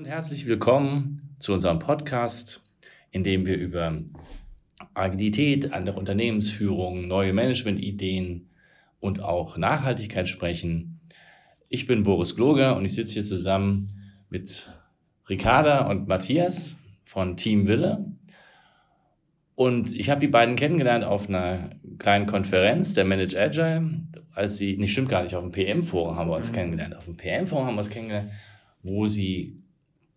und herzlich willkommen zu unserem Podcast, in dem wir über Agilität, andere Unternehmensführung, neue Managementideen und auch Nachhaltigkeit sprechen. Ich bin Boris Gloger und ich sitze hier zusammen mit Ricarda und Matthias von Team Wille. Und ich habe die beiden kennengelernt auf einer kleinen Konferenz, der Manage Agile, als sie, nicht stimmt gar nicht, auf dem PM-Forum haben wir uns mhm. kennengelernt. Auf dem PM-Forum haben wir uns kennengelernt, wo sie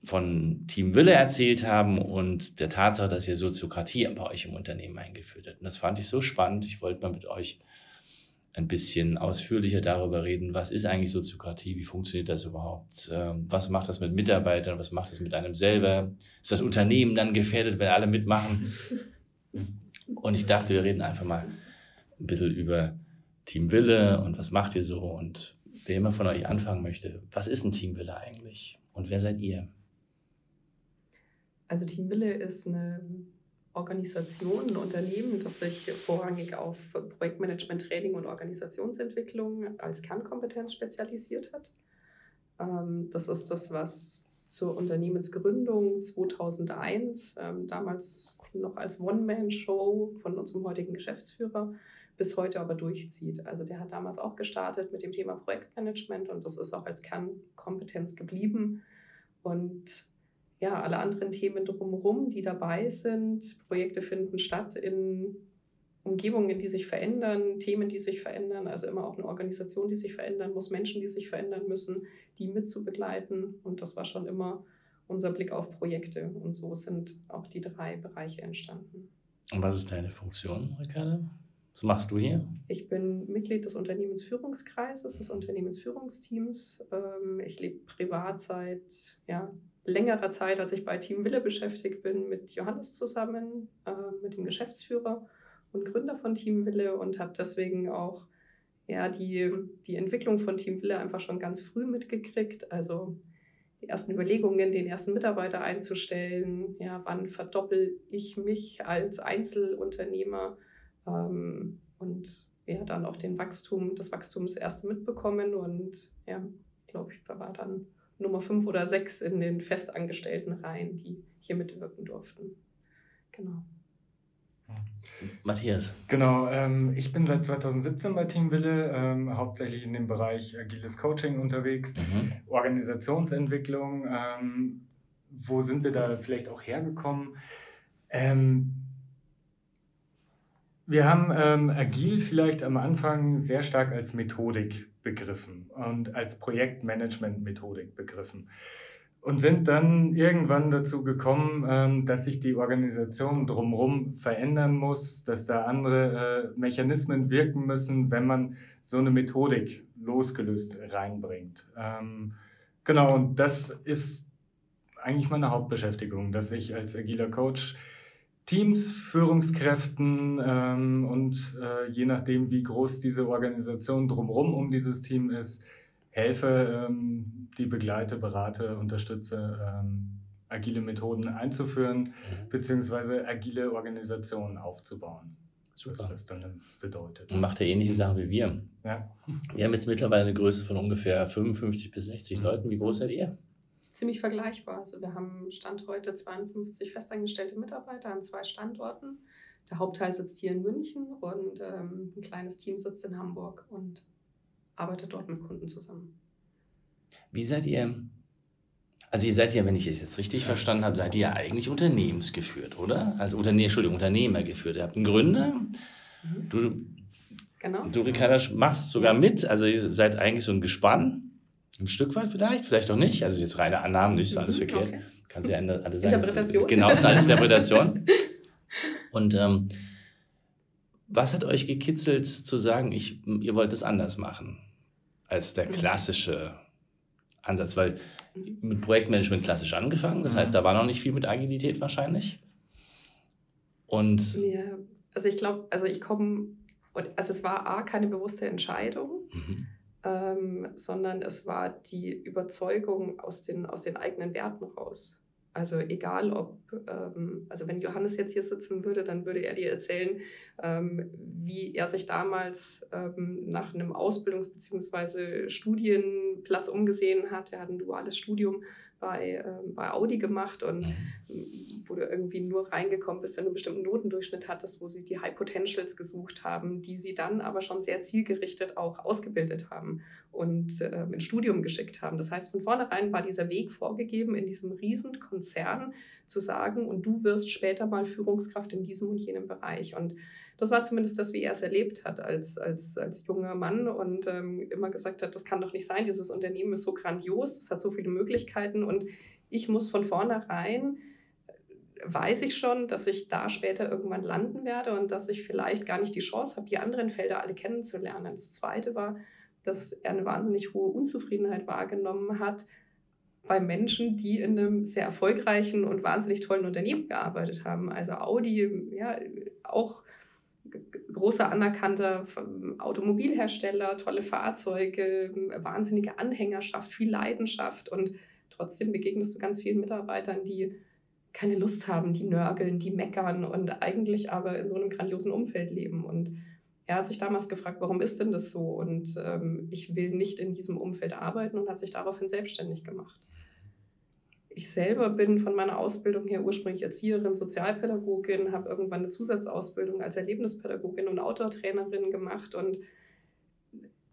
von Team Wille erzählt haben und der Tatsache, dass ihr Soziokratie bei euch im Unternehmen eingeführt habt. Und das fand ich so spannend. Ich wollte mal mit euch ein bisschen ausführlicher darüber reden, was ist eigentlich Soziokratie, wie funktioniert das überhaupt, ähm, was macht das mit Mitarbeitern, was macht das mit einem selber, ist das Unternehmen dann gefährdet, wenn alle mitmachen? Und ich dachte, wir reden einfach mal ein bisschen über Team Wille und was macht ihr so und wer immer von euch anfangen möchte, was ist ein Team Wille eigentlich und wer seid ihr? Also Team Wille ist eine Organisation, ein Unternehmen, das sich vorrangig auf Projektmanagement, Training und Organisationsentwicklung als Kernkompetenz spezialisiert hat. Ähm, das ist das, was zur Unternehmensgründung 2001, ähm, damals noch als One-Man-Show von unserem heutigen Geschäftsführer, bis heute aber durchzieht. Also der hat damals auch gestartet mit dem Thema Projektmanagement und das ist auch als Kernkompetenz geblieben. Und ja, alle anderen Themen drumherum, die dabei sind. Projekte finden statt in Umgebungen, die sich verändern, Themen, die sich verändern, also immer auch eine Organisation, die sich verändern muss, Menschen, die sich verändern müssen, die mitzubegleiten. Und das war schon immer unser Blick auf Projekte. Und so sind auch die drei Bereiche entstanden. Und was ist deine Funktion, Ricarda? Was machst du hier? Ich bin Mitglied des Unternehmensführungskreises, des Unternehmensführungsteams. Ähm, ich lebe privat seit ja, längerer Zeit, als ich bei Team Wille beschäftigt bin, mit Johannes zusammen, äh, mit dem Geschäftsführer und Gründer von Team Wille und habe deswegen auch ja, die, die Entwicklung von Team Wille einfach schon ganz früh mitgekriegt. Also die ersten Überlegungen, den ersten Mitarbeiter einzustellen, ja, wann verdoppel ich mich als Einzelunternehmer ähm, und ja, dann auch den Wachstum, das Wachstum das erste mitbekommen und ja, glaube ich, war dann Nummer fünf oder sechs in den festangestellten Reihen, die hier mitwirken durften. Genau. Matthias. Genau, ähm, ich bin seit 2017 bei Team Wille, ähm, hauptsächlich in dem Bereich agiles Coaching unterwegs, mhm. Organisationsentwicklung. Ähm, wo sind wir da vielleicht auch hergekommen? Ähm, wir haben ähm, agil vielleicht am Anfang sehr stark als Methodik begriffen und als Projektmanagement-Methodik begriffen und sind dann irgendwann dazu gekommen, ähm, dass sich die Organisation drumherum verändern muss, dass da andere äh, Mechanismen wirken müssen, wenn man so eine Methodik losgelöst reinbringt. Ähm, genau, und das ist eigentlich meine Hauptbeschäftigung, dass ich als agiler Coach Teams, Führungskräften ähm, und äh, je nachdem, wie groß diese Organisation drumherum um dieses Team ist, helfe, ähm, die begleite, berate, unterstütze, ähm, agile Methoden einzuführen, mhm. beziehungsweise agile Organisationen aufzubauen. Super. Was das dann bedeutet. Und macht ja ähnliche Sachen wie wir. Ja. Wir haben jetzt mittlerweile eine Größe von ungefähr 55 bis 60 mhm. Leuten. Wie groß seid ihr? Ziemlich vergleichbar. Also wir haben Stand heute 52 festangestellte Mitarbeiter an zwei Standorten. Der Hauptteil sitzt hier in München und ähm, ein kleines Team sitzt in Hamburg und arbeitet dort mit Kunden zusammen. Wie seid ihr, also ihr seid ja, wenn ich es jetzt richtig verstanden habe, seid ihr ja eigentlich unternehmensgeführt, oder? Also Unterne Entschuldigung, Unternehmer geführt. Ihr habt einen Gründer, mhm. du, genau. du Ricarda, machst sogar mit, also ihr seid eigentlich so ein Gespann. Ein Stück weit vielleicht, vielleicht auch nicht. Also jetzt reine Annahmen, nicht ist alles mhm, verkehrt. Okay. Kann ja alle sein. Interpretation. Genau, ist alles Interpretation. Und ähm, was hat euch gekitzelt zu sagen, ich, ihr wollt es anders machen als der klassische Ansatz? Weil mit Projektmanagement klassisch angefangen, das heißt, mhm. da war noch nicht viel mit Agilität wahrscheinlich. Und ja, also ich glaube, also ich komme, also es war A, keine bewusste Entscheidung. Mhm ähm, sondern es war die Überzeugung aus den, aus den eigenen Werten raus. Also egal ob, ähm, also wenn Johannes jetzt hier sitzen würde, dann würde er dir erzählen, ähm, wie er sich damals ähm, nach einem Ausbildungs- bzw. Studienplatz umgesehen hat. Er hat ein duales Studium bei, äh, bei Audi gemacht und mhm. wo du irgendwie nur reingekommen bist, wenn du einen bestimmten Notendurchschnitt hattest, wo sie die High Potentials gesucht haben, die sie dann aber schon sehr zielgerichtet auch ausgebildet haben und äh, ins Studium geschickt haben. Das heißt, von vornherein war dieser Weg vorgegeben, in diesem riesen Konzern zu sagen, und du wirst später mal Führungskraft in diesem und jenem Bereich. Und das war zumindest das, wie er es erlebt hat als, als, als junger Mann und ähm, immer gesagt hat, das kann doch nicht sein, dieses Unternehmen ist so grandios, das hat so viele Möglichkeiten und ich muss von vornherein, weiß ich schon, dass ich da später irgendwann landen werde und dass ich vielleicht gar nicht die Chance habe, die anderen Felder alle kennenzulernen. Das Zweite war, dass er eine wahnsinnig hohe Unzufriedenheit wahrgenommen hat, bei Menschen, die in einem sehr erfolgreichen und wahnsinnig tollen Unternehmen gearbeitet haben. Also Audi, ja, auch großer anerkannter Automobilhersteller, tolle Fahrzeuge, wahnsinnige Anhängerschaft, viel Leidenschaft und trotzdem begegnest du ganz vielen Mitarbeitern, die keine Lust haben, die nörgeln, die meckern und eigentlich aber in so einem grandiosen Umfeld leben. Und er hat sich damals gefragt, warum ist denn das so? Und ähm, ich will nicht in diesem Umfeld arbeiten und hat sich daraufhin selbstständig gemacht. Ich selber bin von meiner Ausbildung her ursprünglich Erzieherin, Sozialpädagogin, habe irgendwann eine Zusatzausbildung als Erlebnispädagogin und Outdoor-Trainerin gemacht. Und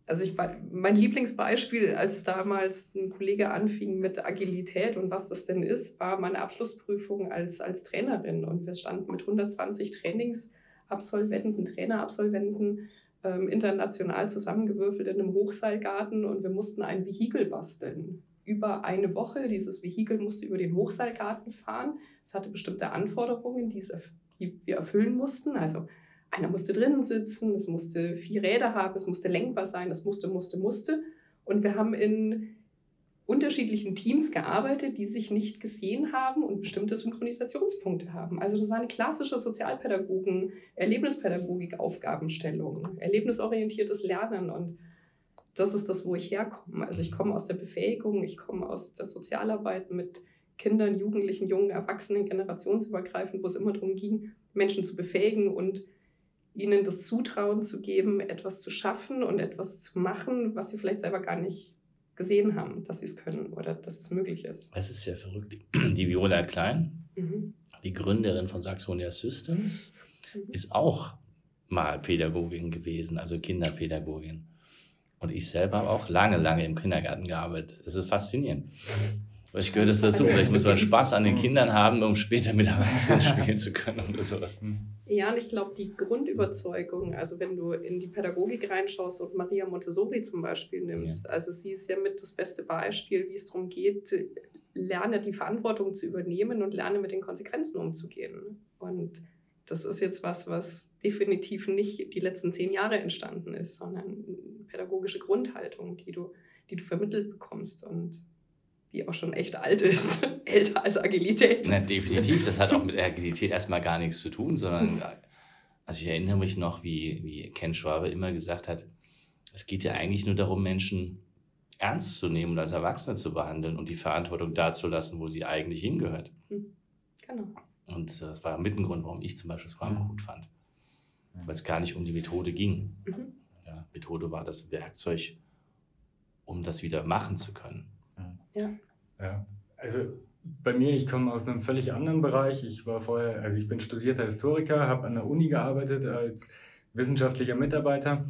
also ich, mein Lieblingsbeispiel, als damals ein Kollege anfing mit Agilität und was das denn ist, war meine Abschlussprüfung als, als Trainerin. Und wir standen mit 120 Trainingsabsolventen, Trainerabsolventen ähm, international zusammengewürfelt in einem Hochseilgarten und wir mussten ein Vehikel basteln über eine Woche. Dieses Vehikel musste über den Hochseilgarten fahren. Es hatte bestimmte Anforderungen, die, wir erfüllen mussten. Also einer musste drinnen sitzen, es musste vier Räder haben, es musste lenkbar sein, es musste, musste, musste. Und wir haben in unterschiedlichen Teams gearbeitet, die sich nicht gesehen haben und bestimmte Synchronisationspunkte haben. Also das war eine klassische Sozialpädagogen, Erlebnispädagogik, Aufgabenstellung, erlebnisorientiertes Lernen und das ist das, wo ich herkomme. Also ich komme aus der Befähigung, ich komme aus der Sozialarbeit mit Kindern, Jugendlichen, jungen Erwachsenen, generationsübergreifend, wo es immer darum ging, Menschen zu befähigen und ihnen das Zutrauen zu geben, etwas zu schaffen und etwas zu machen, was sie vielleicht selber gar nicht gesehen haben, dass sie es können oder dass es möglich ist. Es ist ja verrückt. Die Viola Klein, mhm. die Gründerin von Saxonia Systems, mhm. ist auch mal Pädagogin gewesen, also Kinderpädagogin. Und ich selber habe auch lange, lange im Kindergarten gearbeitet. Es ist faszinierend. Vielleicht gehört es dazu. Vielleicht muss man Spaß an den Kindern haben, um später mit Erwachsenen spielen zu können oder sowas. Ja, und ich glaube, die Grundüberzeugung, also wenn du in die Pädagogik reinschaust und Maria Montessori zum Beispiel nimmst, ja. also sie ist ja mit das beste Beispiel, wie es darum geht, lerne die Verantwortung zu übernehmen und lerne mit den Konsequenzen umzugehen. Und das ist jetzt was, was definitiv nicht die letzten zehn Jahre entstanden ist, sondern pädagogische Grundhaltung, die du, die du vermittelt bekommst und die auch schon echt alt ist, älter als Agilität. Na, definitiv, das hat auch mit Agilität erstmal gar nichts zu tun, sondern also ich erinnere mich noch, wie, wie Ken Schwabe immer gesagt hat, es geht ja eigentlich nur darum, Menschen ernst zu nehmen und als Erwachsene zu behandeln und die Verantwortung dazulassen, wo sie eigentlich hingehört. Hm, genau. Und äh, das war mit ein Grund, warum ich zum Beispiel Scrum gut fand. Weil es gar nicht um die Methode ging. Mhm. Methode war das Werkzeug, um das wieder machen zu können. Ja. ja. Also bei mir, ich komme aus einem völlig anderen Bereich. Ich war vorher, also ich bin studierter Historiker, habe an der Uni gearbeitet als wissenschaftlicher Mitarbeiter,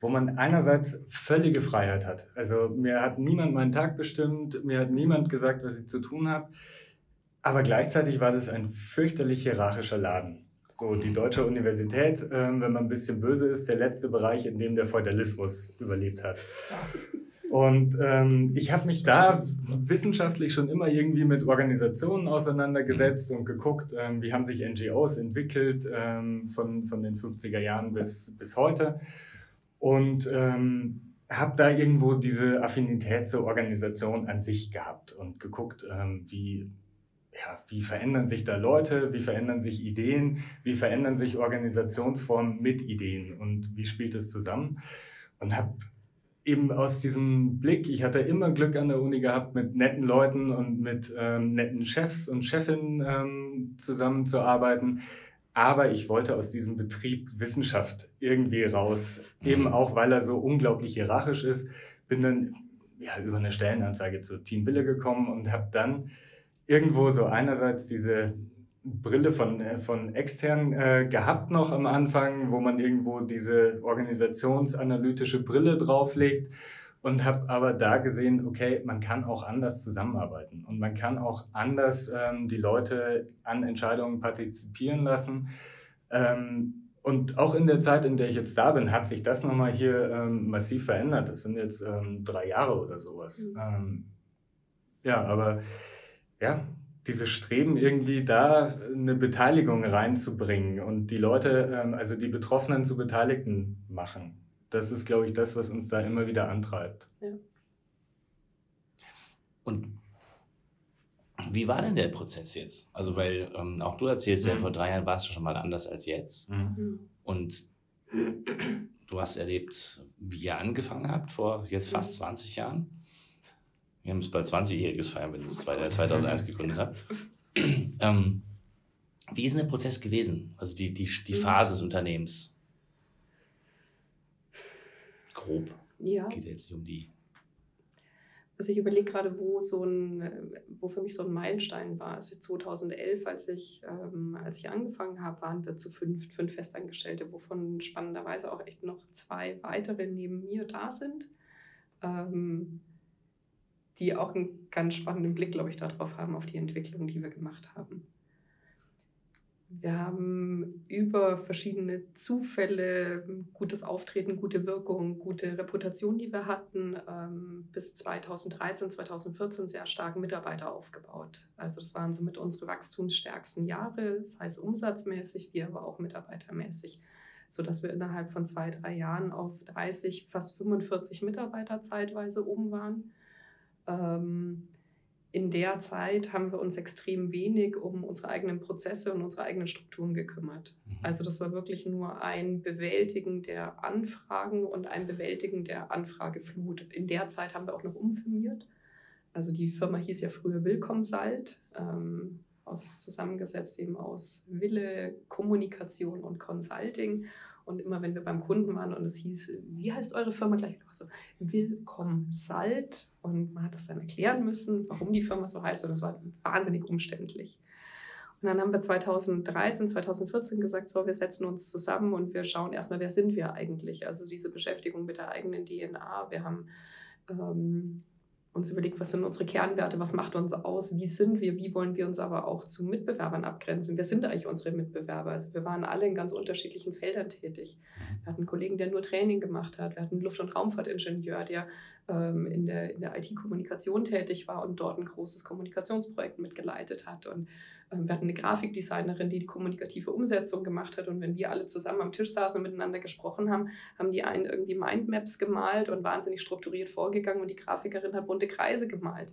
wo man einerseits völlige Freiheit hat. Also mir hat niemand meinen Tag bestimmt, mir hat niemand gesagt, was ich zu tun habe. Aber gleichzeitig war das ein fürchterlich hierarchischer Laden. So, die Deutsche Universität, äh, wenn man ein bisschen böse ist, der letzte Bereich, in dem der Feudalismus überlebt hat. Und ähm, ich habe mich da wissenschaftlich schon immer irgendwie mit Organisationen auseinandergesetzt und geguckt, ähm, wie haben sich NGOs entwickelt ähm, von, von den 50er Jahren bis, bis heute. Und ähm, habe da irgendwo diese Affinität zur Organisation an sich gehabt und geguckt, ähm, wie ja, wie verändern sich da Leute, wie verändern sich Ideen, wie verändern sich Organisationsformen mit Ideen und wie spielt es zusammen? Und habe eben aus diesem Blick, ich hatte immer Glück an der Uni gehabt, mit netten Leuten und mit ähm, netten Chefs und Chefinnen ähm, zusammenzuarbeiten. Aber ich wollte aus diesem Betrieb Wissenschaft irgendwie raus, eben mhm. auch weil er so unglaublich hierarchisch ist. Bin dann ja, über eine Stellenanzeige zu Team Wille gekommen und habe dann irgendwo so einerseits diese Brille von, äh, von extern äh, gehabt noch am Anfang, wo man irgendwo diese organisationsanalytische Brille drauflegt und habe aber da gesehen, okay, man kann auch anders zusammenarbeiten und man kann auch anders ähm, die Leute an Entscheidungen partizipieren lassen. Ähm, und auch in der Zeit, in der ich jetzt da bin, hat sich das nochmal hier ähm, massiv verändert. Das sind jetzt ähm, drei Jahre oder sowas. Mhm. Ähm, ja, aber ja, dieses Streben irgendwie da eine Beteiligung reinzubringen und die Leute, ähm, also die Betroffenen zu Beteiligten machen. Das ist, glaube ich, das, was uns da immer wieder antreibt. Ja. Und wie war denn der Prozess jetzt? Also, weil ähm, auch du erzählst mhm. ja, vor drei Jahren warst du schon mal anders als jetzt. Mhm. Und du hast erlebt, wie ihr angefangen habt vor jetzt fast 20 mhm. Jahren. Wir haben es bald 20-Jähriges feiern, wenn es 2001 gegründet hat. ähm, wie ist denn der Prozess gewesen? Also die, die, die mhm. Phase des Unternehmens? Grob. Ja. Geht ja jetzt nicht um die also ich überlege gerade, wo so ein, wo für mich so ein Meilenstein war. Also 2011, als ich, ähm, als ich angefangen habe, waren wir zu fünf, fünf Festangestellte, wovon spannenderweise auch echt noch zwei weitere neben mir da sind, ähm, die auch einen ganz spannenden Blick, glaube ich, darauf haben, auf die Entwicklung, die wir gemacht haben. Wir haben über verschiedene Zufälle, gutes Auftreten, gute Wirkung, gute Reputation, die wir hatten, ähm, bis 2013, 2014 sehr stark Mitarbeiter aufgebaut. Also das waren somit unsere wachstumsstärksten Jahre, sei es umsatzmäßig, wie aber auch mitarbeitermäßig, sodass wir innerhalb von zwei, drei Jahren auf 30, fast 45 Mitarbeiter zeitweise oben waren. Ähm, in der Zeit haben wir uns extrem wenig um unsere eigenen Prozesse und unsere eigenen Strukturen gekümmert. Mhm. Also das war wirklich nur ein Bewältigen der Anfragen und ein Bewältigen der Anfrageflut. In der Zeit haben wir auch noch umfirmiert. Also die Firma hieß ja früher Willkommen Salt, ähm, aus, zusammengesetzt eben aus Wille, Kommunikation und Consulting. Und immer wenn wir beim Kunden waren und es hieß, wie heißt eure Firma gleich? Also Willkommen Salt. Und man hat das dann erklären müssen, warum die Firma so heißt. Und das war wahnsinnig umständlich. Und dann haben wir 2013, 2014 gesagt, so, wir setzen uns zusammen und wir schauen erstmal, wer sind wir eigentlich? Also diese Beschäftigung mit der eigenen DNA. Wir haben ähm, uns überlegt, was sind unsere Kernwerte, was macht uns aus, wie sind wir, wie wollen wir uns aber auch zu Mitbewerbern abgrenzen. Wer sind eigentlich unsere Mitbewerber? Also wir waren alle in ganz unterschiedlichen Feldern tätig. Wir hatten einen Kollegen, der nur Training gemacht hat. Wir hatten einen Luft- und Raumfahrtingenieur, der in der, in der IT-Kommunikation tätig war und dort ein großes Kommunikationsprojekt mitgeleitet hat. Und ähm, wir hatten eine Grafikdesignerin, die die kommunikative Umsetzung gemacht hat. Und wenn wir alle zusammen am Tisch saßen und miteinander gesprochen haben, haben die einen irgendwie Mindmaps gemalt und wahnsinnig strukturiert vorgegangen und die Grafikerin hat bunte Kreise gemalt.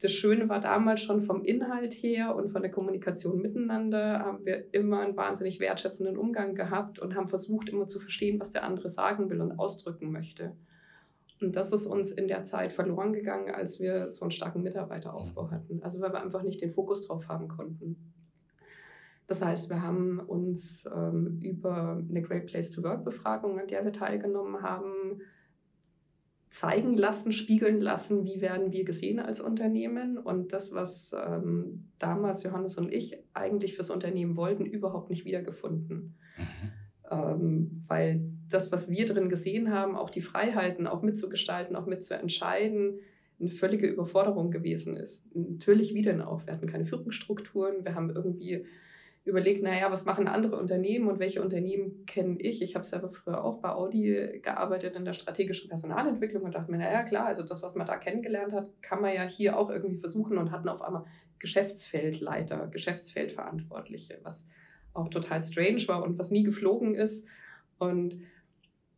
Das Schöne war damals schon vom Inhalt her und von der Kommunikation miteinander haben wir immer einen wahnsinnig wertschätzenden Umgang gehabt und haben versucht, immer zu verstehen, was der andere sagen will und ausdrücken möchte. Und das ist uns in der Zeit verloren gegangen, als wir so einen starken Mitarbeiteraufbau hatten. Also weil wir einfach nicht den Fokus drauf haben konnten. Das heißt, wir haben uns ähm, über eine Great Place to Work Befragung, an der wir teilgenommen haben, zeigen lassen, spiegeln lassen, wie werden wir gesehen als Unternehmen. Und das, was ähm, damals Johannes und ich eigentlich fürs Unternehmen wollten, überhaupt nicht wiedergefunden. Mhm. Ähm, weil das, was wir drin gesehen haben, auch die Freiheiten, auch mitzugestalten, auch mitzuentscheiden, eine völlige Überforderung gewesen ist. Natürlich wie denn auch. Wir hatten keine Führungsstrukturen, wir haben irgendwie überlegt, naja, was machen andere Unternehmen und welche Unternehmen kenne ich? Ich habe selber früher auch bei Audi gearbeitet in der strategischen Personalentwicklung und dachte mir, naja, klar, also das, was man da kennengelernt hat, kann man ja hier auch irgendwie versuchen und hatten auf einmal Geschäftsfeldleiter, Geschäftsfeldverantwortliche, was auch total strange war und was nie geflogen ist. Und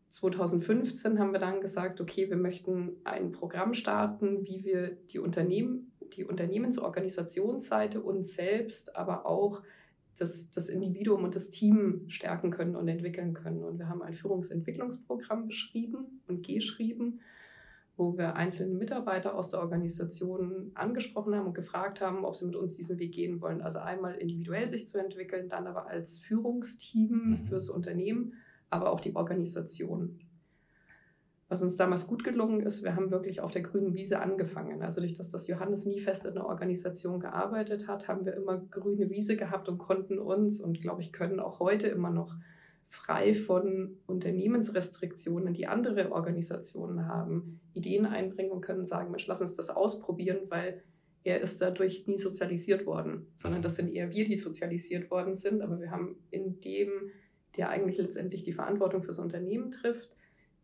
2015 haben wir dann gesagt, okay, wir möchten ein Programm starten, wie wir die Unternehmen, die Unternehmensorganisationsseite uns selbst, aber auch das, das Individuum und das Team stärken können und entwickeln können. Und wir haben ein Führungsentwicklungsprogramm beschrieben und geschrieben, wo wir einzelne Mitarbeiter aus der Organisation angesprochen haben und gefragt haben, ob sie mit uns diesen Weg gehen wollen. Also einmal individuell sich zu entwickeln, dann aber als Führungsteam mhm. fürs Unternehmen, aber auch die Organisation. was uns damals gut gelungen ist, wir haben wirklich auf der grünen Wiese angefangen. Also durch das, dass Johannes nie fest in der Organisation gearbeitet hat, haben wir immer grüne Wiese gehabt und konnten uns und glaube ich können auch heute immer noch frei von Unternehmensrestriktionen, die andere Organisationen haben, Ideen einbringen und können sagen, Mensch, lass uns das ausprobieren, weil er ist dadurch nie sozialisiert worden, sondern das sind eher wir, die sozialisiert worden sind. Aber wir haben in dem, der eigentlich letztendlich die Verantwortung fürs Unternehmen trifft,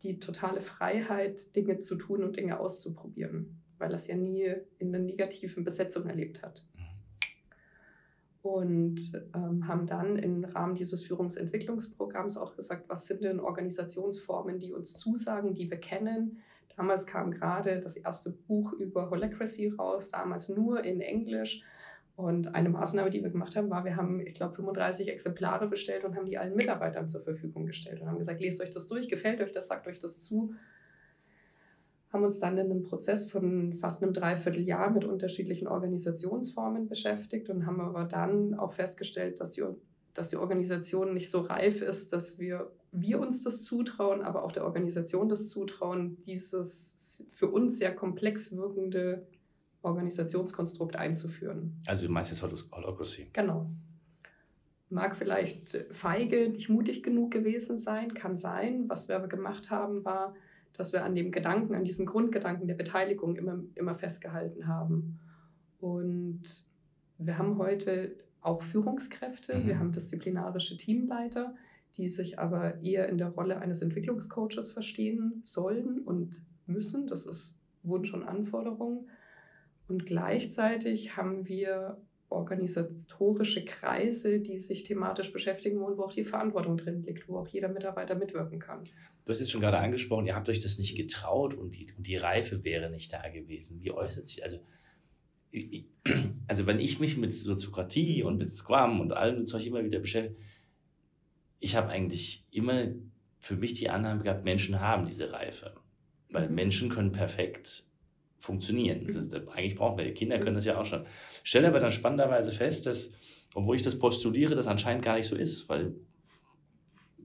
die totale Freiheit, Dinge zu tun und Dinge auszuprobieren, weil er es ja nie in einer negativen Besetzung erlebt hat. Und ähm, haben dann im Rahmen dieses Führungsentwicklungsprogramms auch gesagt, was sind denn Organisationsformen, die uns zusagen, die wir kennen. Damals kam gerade das erste Buch über Holacracy raus, damals nur in Englisch. Und eine Maßnahme, die wir gemacht haben, war, wir haben, ich glaube, 35 Exemplare bestellt und haben die allen Mitarbeitern zur Verfügung gestellt und haben gesagt, lest euch das durch, gefällt euch das, sagt euch das zu. Haben uns dann in einem Prozess von fast einem Dreivierteljahr mit unterschiedlichen Organisationsformen beschäftigt und haben aber dann auch festgestellt, dass die, dass die Organisation nicht so reif ist, dass wir, wir uns das zutrauen, aber auch der Organisation das zutrauen, dieses für uns sehr komplex wirkende Organisationskonstrukt einzuführen. Also du meinst jetzt Holocracy? Genau. Mag vielleicht feige, nicht mutig genug gewesen sein, kann sein. Was wir aber gemacht haben, war, dass wir an dem Gedanken, an diesem Grundgedanken der Beteiligung immer, immer festgehalten haben. Und wir haben heute auch Führungskräfte, mhm. wir haben disziplinarische Teamleiter, die sich aber eher in der Rolle eines Entwicklungscoaches verstehen sollen und müssen. Das ist Wunsch und Anforderung. Und gleichzeitig haben wir organisatorische Kreise, die sich thematisch beschäftigen und wo auch die Verantwortung drin liegt, wo auch jeder Mitarbeiter mitwirken kann. Du hast es schon gerade angesprochen, ihr habt euch das nicht getraut und die, und die Reife wäre nicht da gewesen. Wie äußert sich, also, also wenn ich mich mit Soziokratie und mit Scrum und allem Zeug immer wieder beschäftige, ich habe eigentlich immer für mich die Annahme gehabt, Menschen haben diese Reife. Weil mhm. Menschen können perfekt funktionieren. Das, eigentlich brauchen wir, Kinder können das ja auch schon. Stelle aber dann spannenderweise fest, dass, obwohl ich das postuliere, das anscheinend gar nicht so ist, weil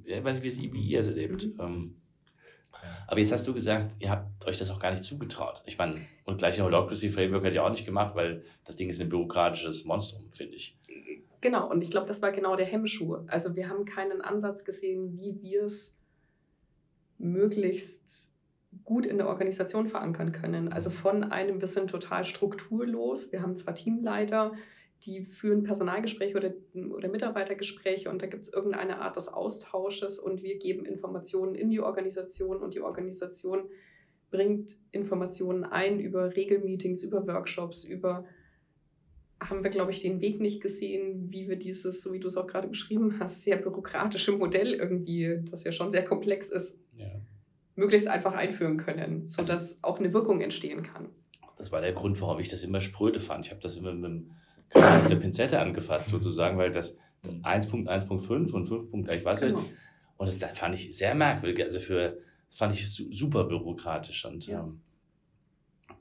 ich weiß nicht, wie, ihr es erlebt. Mhm. Ähm, aber jetzt hast du gesagt, ihr habt euch das auch gar nicht zugetraut. Ich meine, und gleich ein Holocracy Framework hätte ihr auch nicht gemacht, weil das Ding ist ein bürokratisches Monstrum, finde ich. Genau, und ich glaube, das war genau der Hemmschuh. Also wir haben keinen Ansatz gesehen, wie wir es möglichst gut in der Organisation verankern können. Also von einem, wir sind total strukturlos. Wir haben zwar Teamleiter, die führen Personalgespräche oder, oder Mitarbeitergespräche und da gibt es irgendeine Art des Austausches und wir geben Informationen in die Organisation und die Organisation bringt Informationen ein über Regelmeetings, über Workshops, über haben wir, glaube ich, den Weg nicht gesehen, wie wir dieses, so wie du es auch gerade beschrieben hast, sehr bürokratische Modell irgendwie, das ja schon sehr komplex ist, ja möglichst einfach einführen können, sodass also, auch eine Wirkung entstehen kann. Das war der Grund, warum ich das immer spröde fand. Ich habe das immer mit, mit der Pinzette angefasst, sozusagen, weil das 1.1.5 und 5. ich weiß genau. nicht. Und das, das fand ich sehr merkwürdig. Also für, das fand ich super bürokratisch. Und ja. ähm,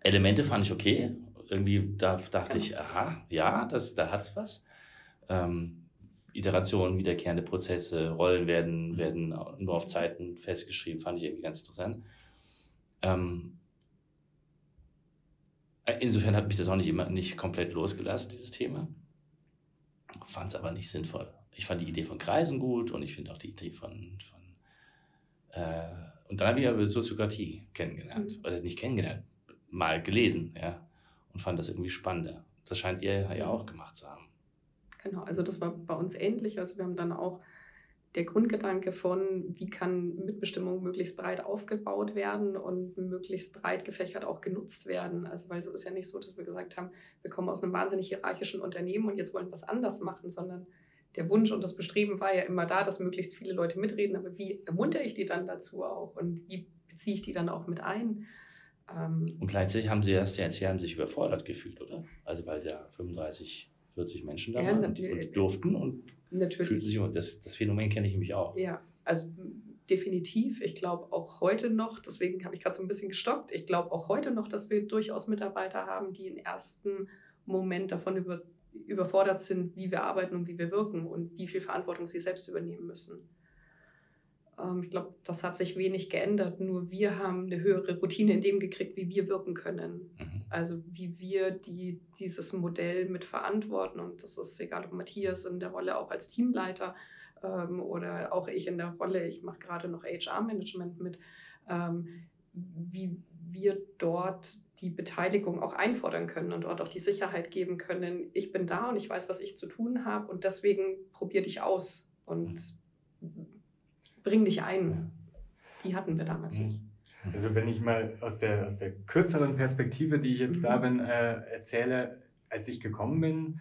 Elemente fand ich okay. Irgendwie da dachte genau. ich, aha, ja, das, da hat es was. Ähm, Iterationen, wiederkehrende Prozesse, Rollen werden, werden nur auf Zeiten festgeschrieben, fand ich irgendwie ganz interessant. Ähm, insofern hat mich das auch nicht immer nicht komplett losgelassen, dieses Thema. Fand es aber nicht sinnvoll. Ich fand die Idee von Kreisen gut und ich finde auch die Idee von. von äh, und dann habe ich aber Soziokratie kennengelernt. Mhm. Oder nicht kennengelernt, mal gelesen, ja. Und fand das irgendwie spannender. Das scheint ihr ja auch gemacht zu haben. Genau, also das war bei uns ähnlich. Also wir haben dann auch der Grundgedanke von, wie kann Mitbestimmung möglichst breit aufgebaut werden und möglichst breit gefächert auch genutzt werden. Also weil es ist ja nicht so, dass wir gesagt haben, wir kommen aus einem wahnsinnig hierarchischen Unternehmen und jetzt wollen wir was anders machen, sondern der Wunsch und das Bestreben war ja immer da, dass möglichst viele Leute mitreden. Aber wie ermuntere ich die dann dazu auch und wie beziehe ich die dann auch mit ein? Ähm und gleichzeitig haben sie erst ja, sie haben sich überfordert gefühlt, oder? Also weil ja 35 40 Menschen da ja, waren und, und, durften und natürlich. fühlten sich, das, das Phänomen kenne ich nämlich auch. Ja, also definitiv. Ich glaube auch heute noch, deswegen habe ich gerade so ein bisschen gestockt, ich glaube auch heute noch, dass wir durchaus Mitarbeiter haben, die im ersten Moment davon über, überfordert sind, wie wir arbeiten und wie wir wirken und wie viel Verantwortung sie selbst übernehmen müssen. Ähm, ich glaube, das hat sich wenig geändert. Nur wir haben eine höhere Routine in dem gekriegt, wie wir wirken können. Mhm. Also wie wir die, dieses Modell mit verantworten. Und das ist egal, ob Matthias in der Rolle auch als Teamleiter ähm, oder auch ich in der Rolle, ich mache gerade noch HR-Management mit, ähm, wie wir dort die Beteiligung auch einfordern können und dort auch die Sicherheit geben können, ich bin da und ich weiß, was ich zu tun habe und deswegen probier dich aus und bring dich ein. Die hatten wir damals nicht. Also wenn ich mal aus der, aus der kürzeren Perspektive, die ich jetzt mhm. da bin, äh, erzähle, als ich gekommen bin,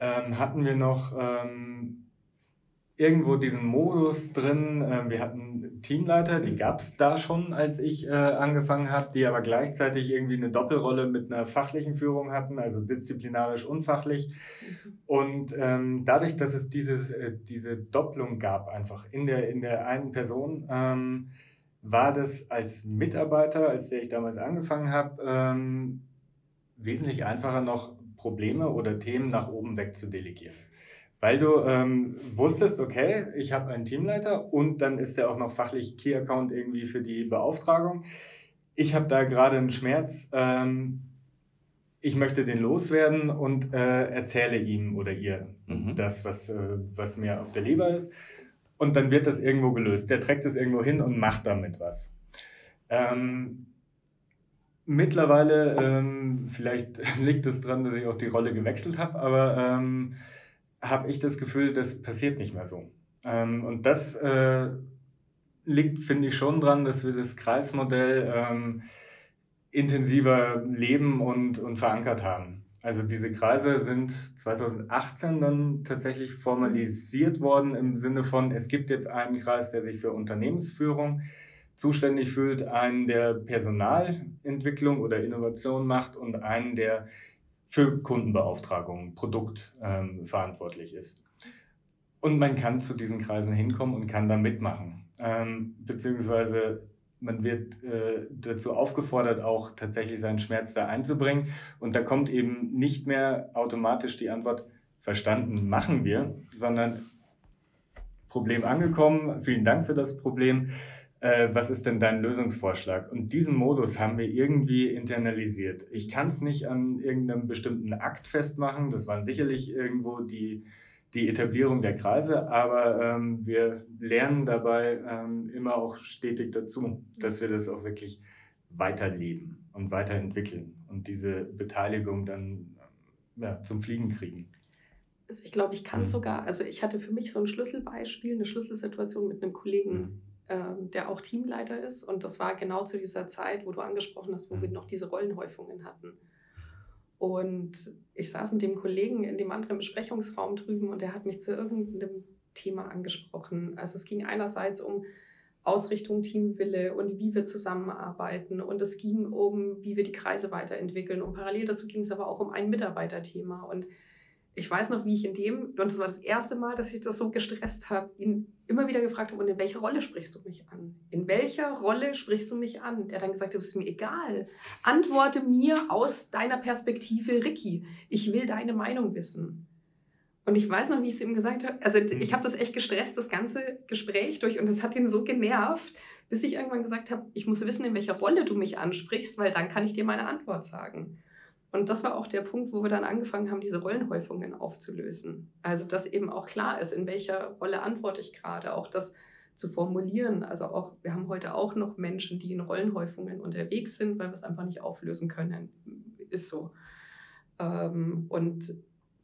ähm, hatten wir noch ähm, irgendwo diesen Modus drin. Ähm, wir hatten Teamleiter, die gab es da schon, als ich äh, angefangen habe, die aber gleichzeitig irgendwie eine Doppelrolle mit einer fachlichen Führung hatten, also disziplinarisch und fachlich. Mhm. Und ähm, dadurch, dass es dieses, äh, diese Doppelung gab, einfach in der, in der einen Person, ähm, war das als Mitarbeiter, als der ich damals angefangen habe, ähm, wesentlich einfacher noch Probleme oder Themen nach oben weg zu delegieren. Weil du ähm, wusstest, okay, ich habe einen Teamleiter und dann ist er auch noch fachlich Key Account irgendwie für die Beauftragung. Ich habe da gerade einen Schmerz. Ähm, ich möchte den loswerden und äh, erzähle ihm oder ihr mhm. das, was, äh, was mir auf der Leber ist. Und dann wird das irgendwo gelöst. Der trägt es irgendwo hin und macht damit was. Ähm, mittlerweile, ähm, vielleicht liegt es daran, dass ich auch die Rolle gewechselt habe, aber ähm, habe ich das Gefühl, das passiert nicht mehr so. Ähm, und das äh, liegt, finde ich, schon dran, dass wir das Kreismodell ähm, intensiver leben und, und verankert haben. Also diese Kreise sind 2018 dann tatsächlich formalisiert worden im Sinne von, es gibt jetzt einen Kreis, der sich für Unternehmensführung zuständig fühlt, einen, der Personalentwicklung oder Innovation macht und einen, der für Kundenbeauftragung, Produkt ähm, verantwortlich ist. Und man kann zu diesen Kreisen hinkommen und kann da mitmachen. Ähm, beziehungsweise man wird äh, dazu aufgefordert, auch tatsächlich seinen Schmerz da einzubringen. Und da kommt eben nicht mehr automatisch die Antwort, verstanden, machen wir, sondern Problem angekommen, vielen Dank für das Problem äh, was ist denn dein Lösungsvorschlag? Und diesen Modus haben wir irgendwie internalisiert. Ich kann es nicht an irgendeinem bestimmten Akt festmachen. Das waren sicherlich irgendwo die, die Etablierung der Kreise, aber ähm, wir lernen dabei ähm, immer auch stetig dazu, dass wir das auch wirklich weiterleben und weiterentwickeln und diese Beteiligung dann ja, zum Fliegen kriegen. Also ich glaube, ich kann es mhm. sogar, also ich hatte für mich so ein Schlüsselbeispiel, eine Schlüsselsituation mit einem Kollegen. Mhm ähm, der auch Teamleiter ist. Und das war genau zu dieser Zeit, wo du angesprochen hast, wo mhm. wir noch diese Rollenhäufungen hatten. Und ich saß mit dem Kollegen in dem anderen Besprechungsraum drüben und er hat mich zu irgendeinem Thema angesprochen. Also es ging einerseits um Ausrichtung, Teamwille und wie wir zusammenarbeiten. Und es ging um, wie wir die Kreise weiterentwickeln. Und parallel dazu ging es aber auch um ein Mitarbeiterthema. Und ich weiß noch, wie ich in dem, und das war das erste Mal, dass ich das so gestresst habe, ihn immer wieder gefragt habe, und in welcher Rolle sprichst du mich an? In welcher Rolle sprichst du mich an? Der hat dann gesagt, es ist mir egal. Antworte mir aus deiner Perspektive, Ricky. Ich will deine Meinung wissen. Und ich weiß noch, wie ich es ihm gesagt habe. Also mhm. ich habe das echt gestresst, das ganze Gespräch durch, und es hat ihn so genervt, bis ich irgendwann gesagt habe, ich muss wissen, in welcher Rolle du mich ansprichst, weil dann kann ich dir meine Antwort sagen. Und das war auch der Punkt, wo wir dann angefangen haben, diese Rollenhäufungen aufzulösen. Also, dass eben auch klar ist, in welcher Rolle antworte ich gerade, auch das zu formulieren. Also auch, wir haben heute auch noch Menschen, die in Rollenhäufungen unterwegs sind, weil wir es einfach nicht auflösen können. Ist so. Ähm, und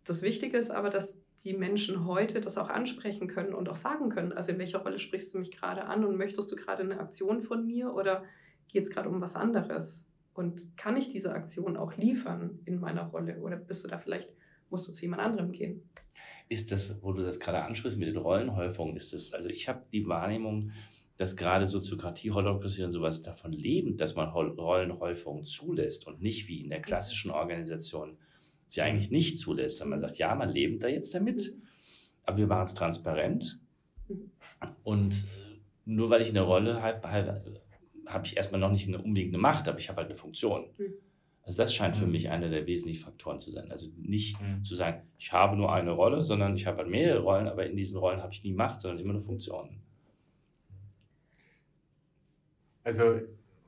das Wichtige ist aber, dass die Menschen heute das auch ansprechen können und auch sagen können. Also in welcher Rolle sprichst du mich gerade an und möchtest du gerade eine Aktion von mir oder geht es gerade um was anderes? Und kann ich diese Aktion auch liefern in meiner Rolle? Oder bist du da vielleicht, musst du zu jemand anderem gehen? Ist das, wo du das gerade ansprichst mit den Rollenhäufungen, ist das, also ich habe die Wahrnehmung, dass gerade Soziokratie, Holokratie und sowas davon leben, dass man Rollenhäufungen zulässt und nicht wie in der klassischen Organisation sie eigentlich nicht zulässt. Und man sagt, ja, man lebt da jetzt damit, mhm. aber wir machen es transparent. Mhm. Und nur weil ich eine Rolle habe, habe ich erstmal noch nicht eine, unbedingt eine Macht, aber ich habe halt eine Funktion. Mhm. Also das scheint für mhm. mich einer der wesentlichen Faktoren zu sein. Also nicht mhm. zu sagen, ich habe nur eine Rolle, sondern ich habe halt mehrere Rollen, aber in diesen Rollen habe ich nie Macht, sondern immer eine Funktion. Also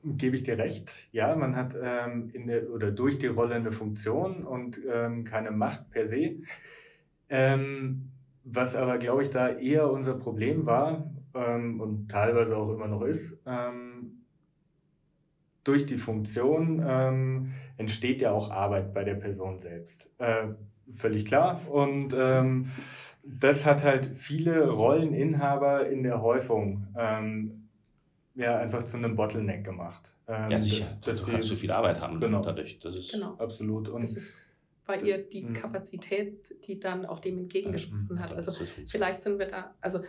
gebe ich dir recht. Ja, man hat ähm, in der, oder durch die Rolle eine Funktion und ähm, keine Macht per se. Ähm, was aber, glaube ich, da eher unser Problem war ähm, und teilweise auch immer noch ist, ähm, durch die Funktion ähm, entsteht ja auch Arbeit bei der Person selbst. Äh, völlig klar. Und das hat halt viele Rolleninhaber in der Häufung ja einfach zu einem Bottleneck gemacht. Ähm, ja, sicher. Dass, dass du kannst zu viel Arbeit haben genau. dadurch. Das ist genau. absolut. Und es ist bei ihr die mhm. Kapazität, die dann auch dem entgegengesprochen mhm. hat. Also vielleicht sind wir da, also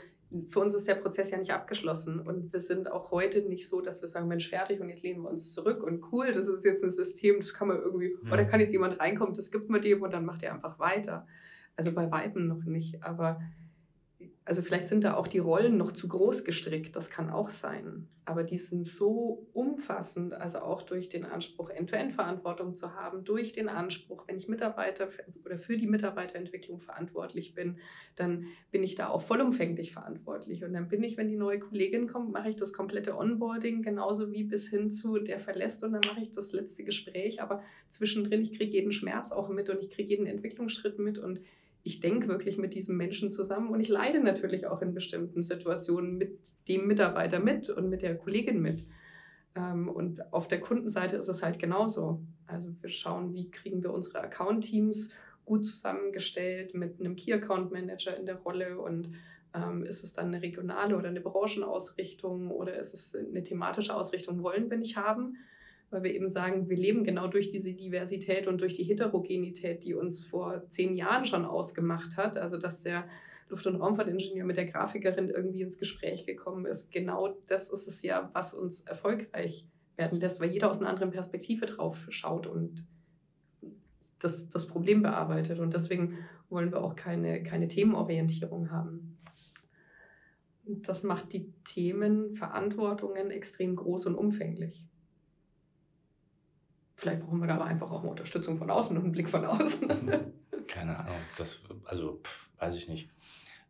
für uns ist der Prozess ja nicht abgeschlossen und wir sind auch heute nicht so, dass wir sagen, Mensch, fertig und jetzt lehnen wir uns zurück und cool, das ist jetzt ein System, das kann man irgendwie, ja. oder kann jetzt jemand reinkommen, das gibt man dem und dann macht er einfach weiter. Also bei Weitem noch nicht, aber also vielleicht sind da auch die Rollen noch zu groß gestrickt, das kann auch sein. Aber die sind so umfassend, also auch durch den Anspruch, End-to-End-Verantwortung zu haben, durch den Anspruch, wenn ich Mitarbeiter oder für die Mitarbeiterentwicklung verantwortlich bin, dann bin ich da auch vollumfänglich verantwortlich. Und dann bin ich, wenn die neue Kollegin kommt, mache ich das komplette Onboarding, genauso wie bis hin zu der verlässt und dann mache ich das letzte Gespräch. Aber zwischendrin, ich kriege jeden Schmerz auch mit und ich kriege jeden Entwicklungsschritt mit und ich denke wirklich mit diesem Menschen zusammen und ich leide natürlich auch in bestimmten Situationen mit dem Mitarbeiter mit und mit der Kollegin mit. Ähm, und auf der Kundenseite ist es halt genauso. Also wir schauen, wie kriegen wir unsere Account-Teams gut zusammengestellt mit einem Key-Account-Manager in der Rolle und ähm, ist es dann eine regionale oder eine Branchenausrichtung oder ist es eine thematische Ausrichtung, wollen wir nicht haben weil wir eben sagen, wir leben genau durch diese Diversität und durch die Heterogenität, die uns vor zehn Jahren schon ausgemacht hat. Also dass der Luft- und Raumfahrtingenieur mit der Grafikerin irgendwie ins Gespräch gekommen ist. Genau das ist es ja, was uns erfolgreich werden lässt, weil jeder aus einer anderen Perspektive drauf schaut und das, das Problem bearbeitet. Und deswegen wollen wir auch keine, keine Themenorientierung haben. Das macht die Themenverantwortungen extrem groß und umfänglich. Vielleicht brauchen wir da aber einfach auch eine Unterstützung von außen und einen Blick von außen. Keine Ahnung, das, also pff, weiß ich nicht.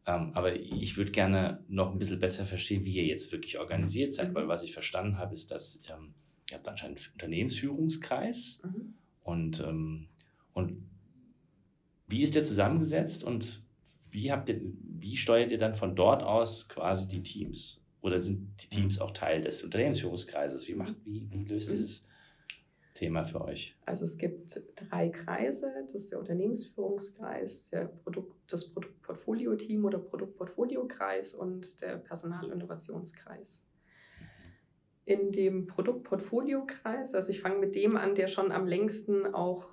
Ähm, aber ich würde gerne noch ein bisschen besser verstehen, wie ihr jetzt wirklich organisiert seid, mhm. weil was ich verstanden habe, ist, dass ähm, ihr habt anscheinend einen Unternehmensführungskreis mhm. und, ähm, und wie ist der zusammengesetzt und wie, habt ihr, wie steuert ihr dann von dort aus quasi die Teams? Oder sind die Teams auch Teil des Unternehmensführungskreises? Wie, macht, wie, wie löst ihr mhm. das? Thema für euch? Also es gibt drei Kreise. Das ist der Unternehmensführungskreis, der Produkt, das Produktportfolio-Team oder Produktportfolio-Kreis und der Personalinnovationskreis. In dem Produktportfolio-Kreis, also ich fange mit dem an, der schon am längsten auch,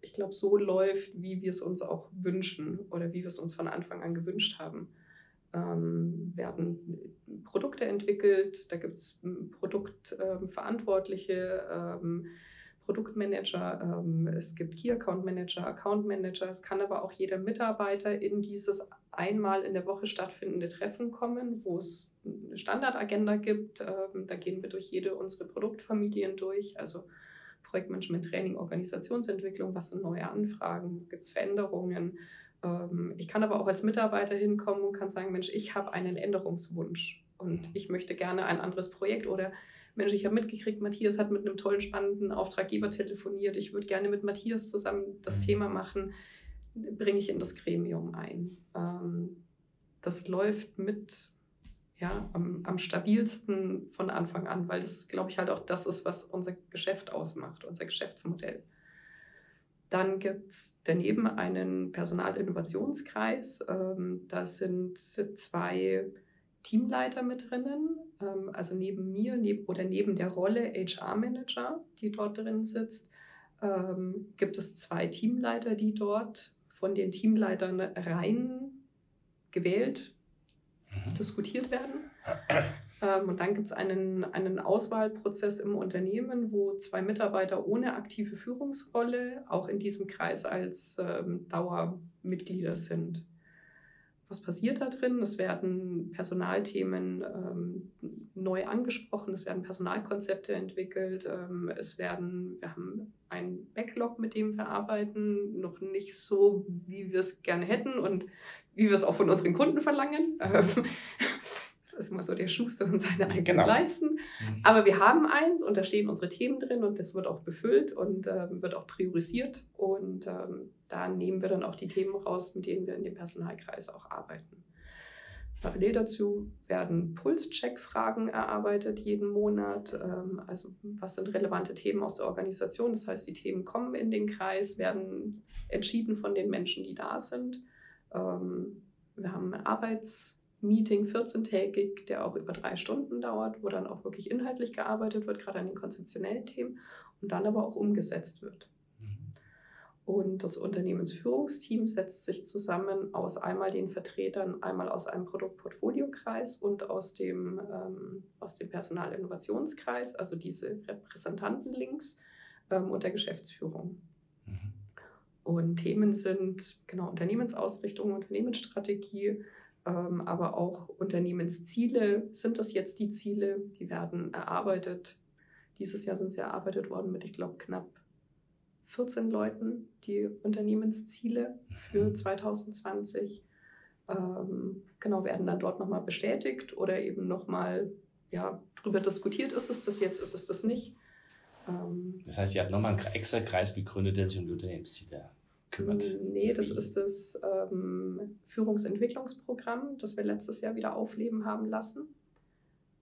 ich glaube, so läuft, wie wir es uns auch wünschen oder wie wir es uns von Anfang an gewünscht haben ähm, werden Produkte entwickelt, da gibt es Produktverantwortliche, ähm, Produktmanager, ähm, es gibt Key Account Manager, Account Manager, es kann aber auch jeder Mitarbeiter in dieses einmal in der Woche stattfindende Treffen kommen, wo es eine Standardagenda gibt. Ähm, da gehen wir durch jede unserer Produktfamilien durch, also Projektmanagement, Training, Organisationsentwicklung, was sind neue Anfragen, gibt es Veränderungen, ich kann aber auch als Mitarbeiter hinkommen und kann sagen, Mensch, ich habe einen Änderungswunsch und mhm. ich möchte gerne ein anderes Projekt oder Mensch, ich habe mitgekriegt, Matthias hat mit einem tollen, spannenden Auftraggeber telefoniert. Ich würde gerne mit Matthias zusammen das mhm. Thema machen. Bringe ich in das Gremium ein. Ähm, das läuft mit ja, am, am stabilsten von Anfang an, weil das, glaube ich, halt auch das ist, was unser Geschäft ausmacht, unser Geschäftsmodell. Dann gibt es daneben einen Personalinnovationskreis. Ähm, da sind zwei Teamleiter mit drinnen, ähm, also neben mir neb oder neben der Rolle HR-Manager, die dort drin sitzt, ähm, gibt es zwei Teamleiter, die dort von den Teamleitern rein gewählt, mhm. diskutiert werden. Ähm, und dann gibt es einen, einen Auswahlprozess im Unternehmen, wo zwei Mitarbeiter ohne aktive Führungsrolle auch in diesem Kreis als ähm, Dauermitglieder sind. Was passiert da drin? Es werden Personalthemen ähm, neu angesprochen, es werden Personalkonzepte entwickelt, ähm, es werden, wir haben ein Backlog, mit dem wir arbeiten, noch nicht so, wie wir es gerne hätten und wie wir es auch von unseren Kunden verlangen. Ist immer so der Schuster und seine eigenen Genau. Leisten. Mhm. Aber wir haben eins und da stehen unsere Themen drin und das wird auch befüllt und ähm, wird auch priorisiert. Und ähm, da nehmen wir dann auch die Themen raus, mit denen wir in dem Personalkreis auch arbeiten. Parallel dazu werden Pulscheck-Fragen erarbeitet jeden Monat. Ähm, also was sind relevante Themen aus der Organisation? Das heißt, die Themen kommen in den Kreis, werden entschieden von den Menschen, die da sind. Ähm, wir haben ein Arbeitsmeeting, 14-tägig, der auch über drei Stunden dauert, wo dann auch wirklich inhaltlich gearbeitet wird, gerade an den konzeptionellen Themen und dann aber auch umgesetzt wird. Mhm. Und das Unternehmensführungsteam setzt sich zusammen aus einmal den Vertretern, einmal aus einem Produktportfoliokreis und aus dem, ähm, aus dem Personalinnovationskreis, also diese Repräsentanten links ähm, und der Geschäftsführung. Mhm. Und Themen sind genau Unternehmensausrichtung, Unternehmensstrategie, aber auch Unternehmensziele. Sind das jetzt die Ziele? Die werden erarbeitet. Dieses Jahr sind sie erarbeitet worden mit, ich glaube, knapp 14 Leuten, die Unternehmensziele für Mhm. 2020. Ähm, genau, werden dann dort nochmal bestätigt oder eben nochmal ja, drüber diskutiert, ist es das jetzt, ist es das nicht. Ähm, Das heißt, ihr habt nochmal einen extra Kreis gegründet, der sich um die Unternehmensziele kümmert. Nee, das ist das ähm, Führungsentwicklungsprogramm, das wir letztes Jahr wieder aufleben haben lassen.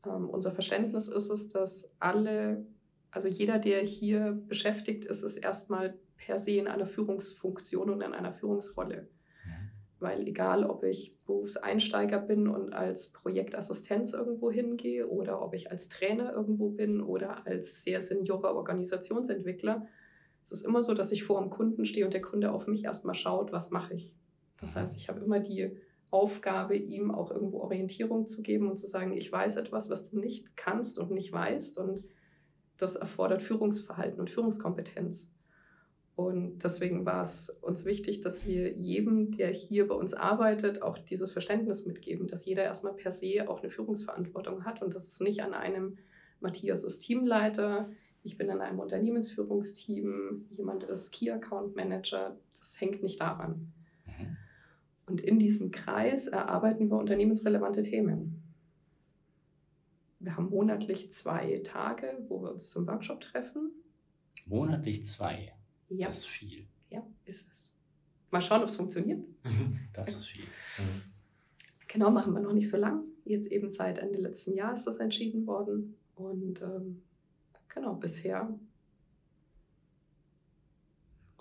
Ähm, unser Verständnis ist es, dass alle, also jeder, der hier beschäftigt ist, ist erstmal per se in einer Führungsfunktion und in einer Führungsrolle. Mhm. Weil egal, ob ich Berufseinsteiger bin und als Projektassistenz irgendwo hingehe oder ob ich als Trainer irgendwo bin oder als sehr seniorer Organisationsentwickler, es ist immer so, dass ich vor dem Kunden stehe und der Kunde auf mich erstmal schaut, was mache ich. Das Mhm. heißt, ich habe immer die Aufgabe, ihm auch irgendwo Orientierung zu geben und zu sagen, ich weiß etwas, was du nicht kannst und nicht weißt und das erfordert Führungsverhalten und Führungskompetenz. Und deswegen war es uns wichtig, dass wir jedem, der hier bei uns arbeitet, auch dieses Verständnis mitgeben, dass jeder erstmal per se auch eine Führungsverantwortung hat und dass es nicht an einem Matthias ist Teamleiter, ich bin in einem Unternehmensführungsteam, jemand ist Key Account Manager, das hängt nicht daran. Mhm. Und in diesem Kreis erarbeiten wir unternehmensrelevante Themen. Wir haben monatlich zwei Tage, wo wir uns zum Workshop treffen. Monatlich zwei. Ja, Das ist viel. ja, ist es. Mal schauen, ob es funktioniert. Das ist viel. Genau, machen wir noch nicht so lang. Jetzt eben seit Ende letzten Jahr ist das entschieden worden. Und ähm, genau, bisher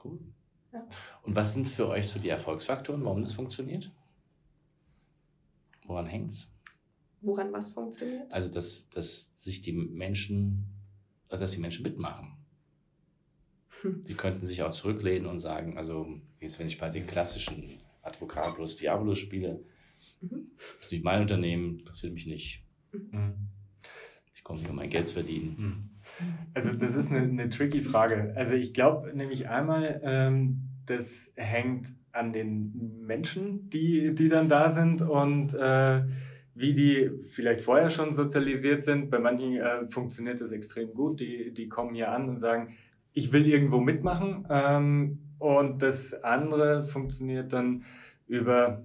Cool. Ja. Und was sind für euch so die Erfolgsfaktoren, warum das funktioniert? Woran hängt's? woran was funktioniert? Also, dass, dass sich die Menschen, oder dass die Menschen mitmachen. Hm. Die könnten sich auch zurücklehnen und sagen, also jetzt wenn ich bei den klassischen Advocatus Diabolus spiele, Mhm. das ist nicht mein Unternehmen, interessiert mich nicht. Mhm. Ich komme hier, mein Geld zu verdienen. Mhm. Also das ist eine, eine tricky Frage. Also ich glaube nämlich einmal, ähm, das hängt an den Menschen, die, die dann da sind und äh, wie die vielleicht vorher schon sozialisiert sind. Bei manchen äh, funktioniert das extrem gut. Die, die kommen hier an und sagen, ich will irgendwo mitmachen. Ähm, und das andere funktioniert dann über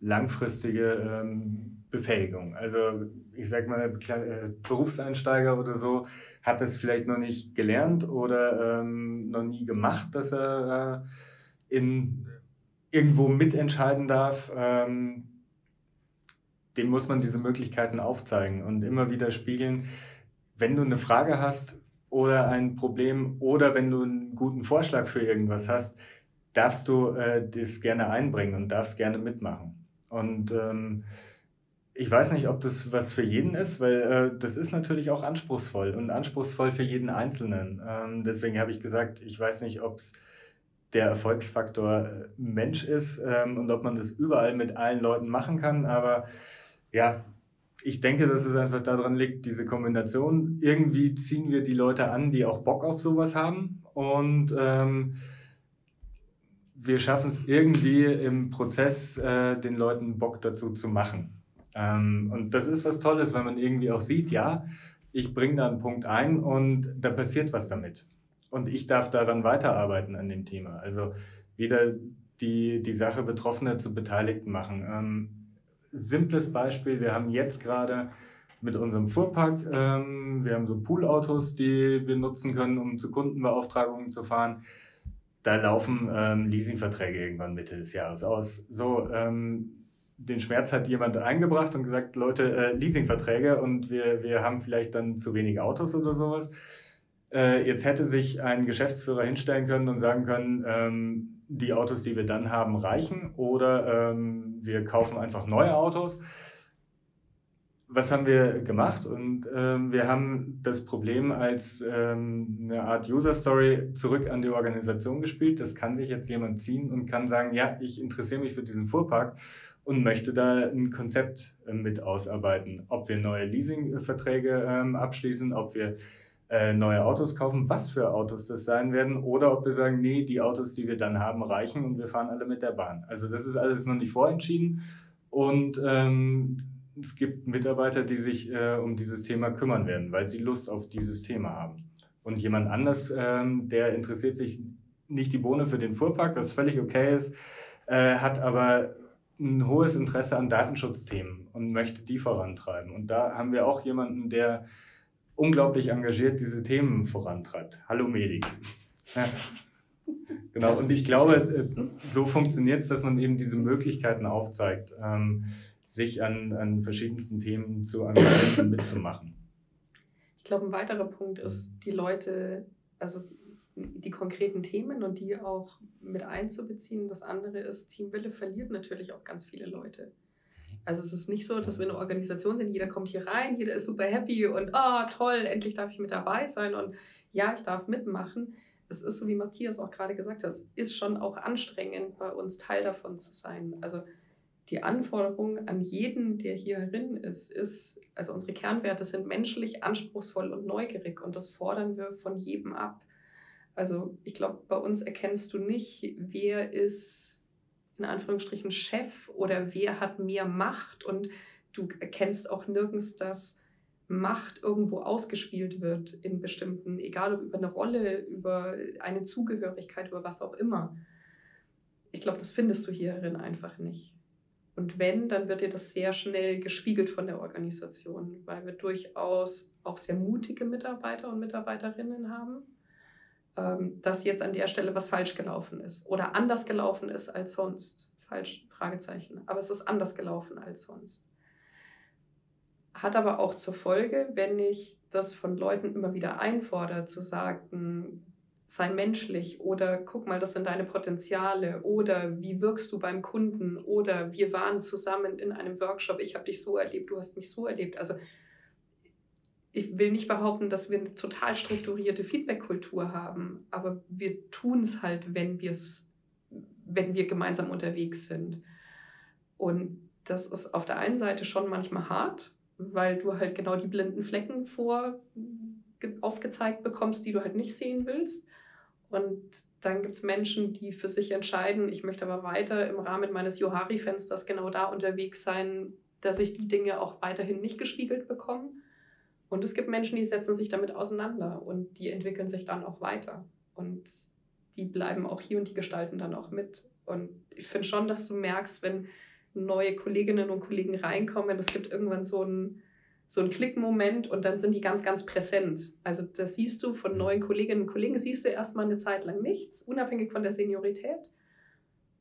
langfristige ähm, Befähigung. Also ich sag mal, äh, Berufseinsteiger oder so hat das vielleicht noch nicht gelernt oder ähm, noch nie gemacht, dass er äh, in, irgendwo mitentscheiden darf. Ähm, dem muss man diese Möglichkeiten aufzeigen und immer wieder spiegeln. Wenn du eine Frage hast oder ein Problem oder wenn du einen guten Vorschlag für irgendwas hast, darfst du äh, das gerne einbringen und darfst gerne mitmachen. Und ähm, ich weiß nicht, ob das was für jeden ist, weil äh, das ist natürlich auch anspruchsvoll und anspruchsvoll für jeden Einzelnen. Ähm, deswegen habe ich gesagt, ich weiß nicht, ob es der Erfolgsfaktor äh, Mensch ist ähm, und ob man das überall mit allen Leuten machen kann. Aber ja, ich denke, dass es einfach daran liegt, diese Kombination. Irgendwie ziehen wir die Leute an, die auch Bock auf sowas haben. Und ähm, wir schaffen es irgendwie im Prozess, äh, den Leuten Bock dazu zu machen. Ähm, und das ist was Tolles, weil man irgendwie auch sieht, ja, ich bringe da einen Punkt ein und da passiert was damit. Und ich darf daran weiterarbeiten an dem Thema. Also wieder die, die Sache Betroffene zu Beteiligten machen. Ähm, simples Beispiel, wir haben jetzt gerade mit unserem Fuhrpark, ähm, wir haben so Poolautos, die wir nutzen können, um zu Kundenbeauftragungen zu fahren. Da laufen ähm, Leasingverträge irgendwann Mitte des Jahres aus. So, ähm, den Schmerz hat jemand eingebracht und gesagt, Leute, äh, Leasingverträge und wir, wir haben vielleicht dann zu wenig Autos oder sowas. Äh, jetzt hätte sich ein Geschäftsführer hinstellen können und sagen können, ähm, die Autos, die wir dann haben, reichen oder ähm, wir kaufen einfach neue Autos. Was haben wir gemacht? Und ähm, wir haben das Problem als ähm, eine Art User Story zurück an die Organisation gespielt. Das kann sich jetzt jemand ziehen und kann sagen, ja, ich interessiere mich für diesen Fuhrpark und möchte da ein Konzept äh, mit ausarbeiten. Ob wir neue Leasingverträge ähm, abschließen, ob wir äh, neue Autos kaufen, was für Autos das sein werden, oder ob wir sagen, nee, die Autos, die wir dann haben, reichen und wir fahren alle mit der Bahn. Also das ist alles noch nicht vorentschieden und ähm, es gibt Mitarbeiter, die sich äh, um dieses Thema kümmern werden, weil sie Lust auf dieses Thema haben. Und jemand anders, ähm, der interessiert sich nicht die Bohne für den Fuhrpark, was völlig okay ist, äh, hat aber ein hohes Interesse an Datenschutzthemen und möchte die vorantreiben. Und da haben wir auch jemanden, der unglaublich engagiert diese Themen vorantreibt. Hallo Medik. Ja. Genau, und ich glaube, äh, so funktioniert es, dass man eben diese Möglichkeiten aufzeigt, ähm, sich an, an verschiedensten Themen zu engagieren und mitzumachen. Ich glaube, ein weiterer Punkt ist, die Leute, also die konkreten Themen und die auch mit einzubeziehen. Das andere ist, Teamwille verliert natürlich auch ganz viele Leute. Also es ist nicht so, dass wir eine Organisation sind, jeder kommt hier rein, jeder ist super happy und oh, toll, endlich darf ich mit dabei sein und ja, ich darf mitmachen. Es ist so, wie Matthias auch gerade gesagt hat, es ist schon auch anstrengend, bei uns Teil davon zu sein. Also die Anforderung an jeden, der hier herin ist, ist, also unsere Kernwerte sind menschlich, anspruchsvoll und neugierig und das fordern wir von jedem ab. Also ich glaube, bei uns erkennst du nicht, wer ist in Anführungsstrichen Chef oder wer hat mehr Macht und du erkennst auch nirgends, dass Macht irgendwo ausgespielt wird in bestimmten, egal ob über eine Rolle, über eine Zugehörigkeit, über was auch immer. Ich glaube, das findest du hierin einfach nicht. Und wenn, dann wird dir das sehr schnell gespiegelt von der Organisation, weil wir durchaus auch sehr mutige Mitarbeiter und Mitarbeiterinnen haben dass jetzt an der Stelle was falsch gelaufen ist oder anders gelaufen ist als sonst. Falsch, Fragezeichen. Aber es ist anders gelaufen als sonst. Hat aber auch zur Folge, wenn ich das von Leuten immer wieder einfordere, zu sagen, sei menschlich oder guck mal, das sind deine Potenziale oder wie wirkst du beim Kunden oder wir waren zusammen in einem Workshop, ich habe dich so erlebt, du hast mich so erlebt. Also ich will nicht behaupten, dass wir eine total strukturierte Feedback-Kultur haben, aber wir tun es halt, wenn wir wenn wir gemeinsam unterwegs sind. Und das ist auf der einen Seite schon manchmal hart, weil du halt genau die blinden Flecken vor aufgezeigt bekommst, die du halt nicht sehen willst. Und dann gibt es Menschen, die für sich entscheiden, ich möchte aber weiter im Rahmen meines Johari-Fensters genau da unterwegs sein, dass ich die Dinge auch weiterhin nicht gespiegelt bekomme. Und es gibt Menschen, die setzen sich damit auseinander und die entwickeln sich dann auch weiter. Und die bleiben auch hier und die gestalten dann auch mit. Und ich finde schon, dass du merkst, wenn neue Kolleginnen und Kollegen reinkommen, es gibt irgendwann so einen, so Klickmoment und dann sind die ganz, ganz präsent. Also das siehst du von neuen Kolleginnen und Kollegen, siehst du erstmal eine Zeit lang nichts, unabhängig von der Seniorität.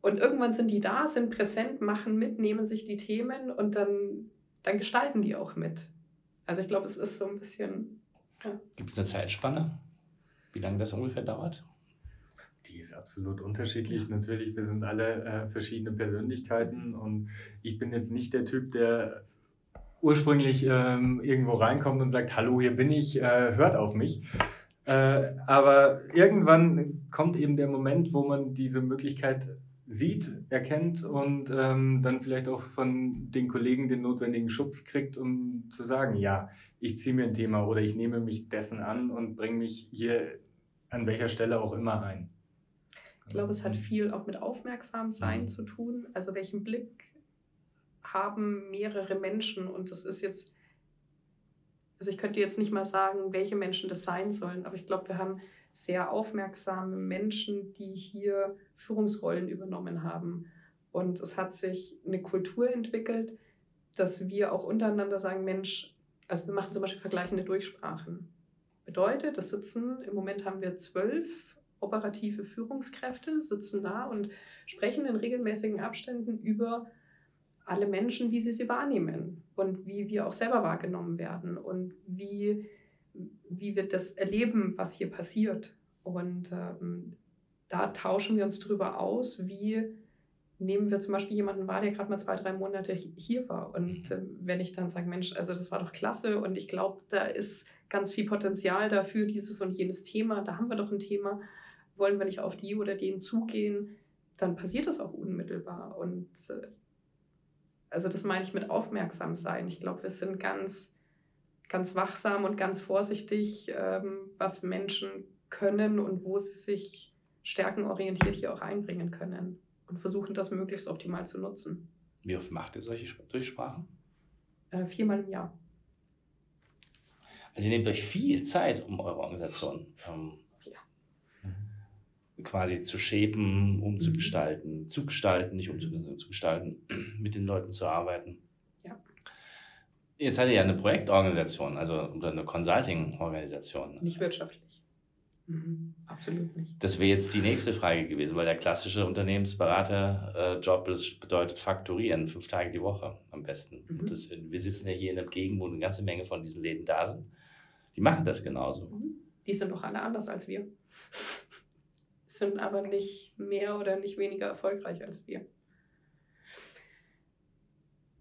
Und irgendwann sind die da, sind präsent, machen mit, nehmen sich die Themen und dann, dann gestalten die auch mit. Also ich glaube, es ist so ein bisschen. Ja. Gibt es eine Zeitspanne, wie lange das ungefähr dauert? Die ist absolut unterschiedlich. Natürlich, wir sind alle äh, verschiedene Persönlichkeiten und ich bin jetzt nicht der Typ, der ursprünglich ähm, irgendwo reinkommt und sagt, hallo, hier bin ich, äh, hört auf mich. Äh, aber irgendwann kommt eben der Moment, wo man diese Möglichkeit sieht, erkennt und ähm, dann vielleicht auch von den Kollegen den notwendigen Schubs kriegt, um zu sagen, ja, ich ziehe mir ein Thema oder ich nehme mich dessen an und bringe mich hier an welcher Stelle auch immer ein. Ich glaube, es hat viel auch mit Aufmerksamsein mhm. zu tun. Also welchen Blick haben mehrere Menschen und das ist jetzt, also ich könnte jetzt nicht mal sagen, welche Menschen das sein sollen, aber ich glaube, wir haben sehr aufmerksame Menschen, die hier Führungsrollen übernommen haben. Und es hat sich eine Kultur entwickelt, dass wir auch untereinander sagen, Mensch, also wir machen zum Beispiel vergleichende Durchsprachen. Bedeutet, das sitzen, im Moment haben wir zwölf operative Führungskräfte, sitzen da und sprechen in regelmäßigen Abständen über alle Menschen, wie sie sie wahrnehmen und wie wir auch selber wahrgenommen werden und wie, wie wir das erleben, was hier passiert. Und ähm, da tauschen wir uns darüber aus, wie nehmen wir zum Beispiel jemanden wahr, der gerade mal zwei, drei Monate hier war. Und äh, wenn ich dann sage, Mensch, also das war doch klasse und ich glaube, da ist ganz viel Potenzial dafür, dieses und jenes Thema, da haben wir doch ein Thema, wollen wir nicht auf die oder den zugehen, dann passiert das auch unmittelbar. Und äh, also das meine ich mit aufmerksam sein. Ich glaube, wir sind ganz, ganz wachsam und ganz vorsichtig, ähm, was Menschen können und wo sie sich stärkenorientiert hier auch einbringen können und versuchen das möglichst optimal zu nutzen. Wie oft macht ihr solche Durchsprachen? Äh, viermal im Jahr. Also ihr nehmt euch viel Zeit, um eure Organisation ähm, ja. quasi zu shapen, umzugestalten, mhm. zu gestalten, nicht umzugestalten, zu gestalten, mit den Leuten zu arbeiten. Jetzt seid ihr ja eine Projektorganisation, also oder eine Consulting-Organisation. Nicht wirtschaftlich. Mhm, absolut nicht. Das wäre jetzt die nächste Frage gewesen, weil der klassische Unternehmensberater-Job äh, bedeutet fakturieren, fünf Tage die Woche am besten. Mhm. Das, wir sitzen ja hier in der Gegend, wo eine ganze Menge von diesen Läden da sind. Die machen das genauso. Mhm. Die sind doch alle anders als wir. sind aber nicht mehr oder nicht weniger erfolgreich als wir.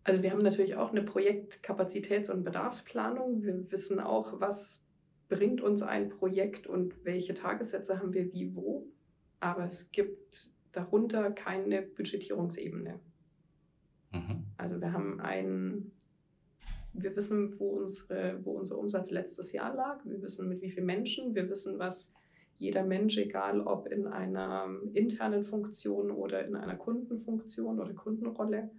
Also wir haben natürlich auch eine Projektkapazitäts- und Bedarfsplanung. Wir wissen auch, was bringt uns ein Projekt und welche Tagessätze haben wir wie wo. Aber es gibt darunter keine Budgetierungsebene. Mhm. Also wir haben ein, wir wissen, wo, unsere, wo unser Umsatz letztes Jahr lag, wir wissen mit wie vielen Menschen, wir wissen, was jeder Mensch, egal ob in einer internen Funktion oder in einer Kundenfunktion oder Kundenrolle,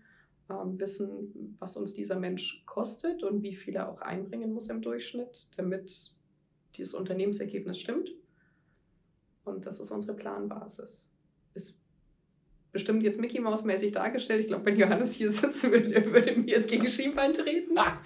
wissen, was uns dieser Mensch kostet und wie viel er auch einbringen muss im Durchschnitt, damit dieses Unternehmensergebnis stimmt. Und das ist unsere Planbasis. Ist bestimmt jetzt Mickey Maus mäßig dargestellt. Ich glaube, wenn Johannes hier sitzt, würde, würde mir jetzt gegen Schienbein treten. Ah.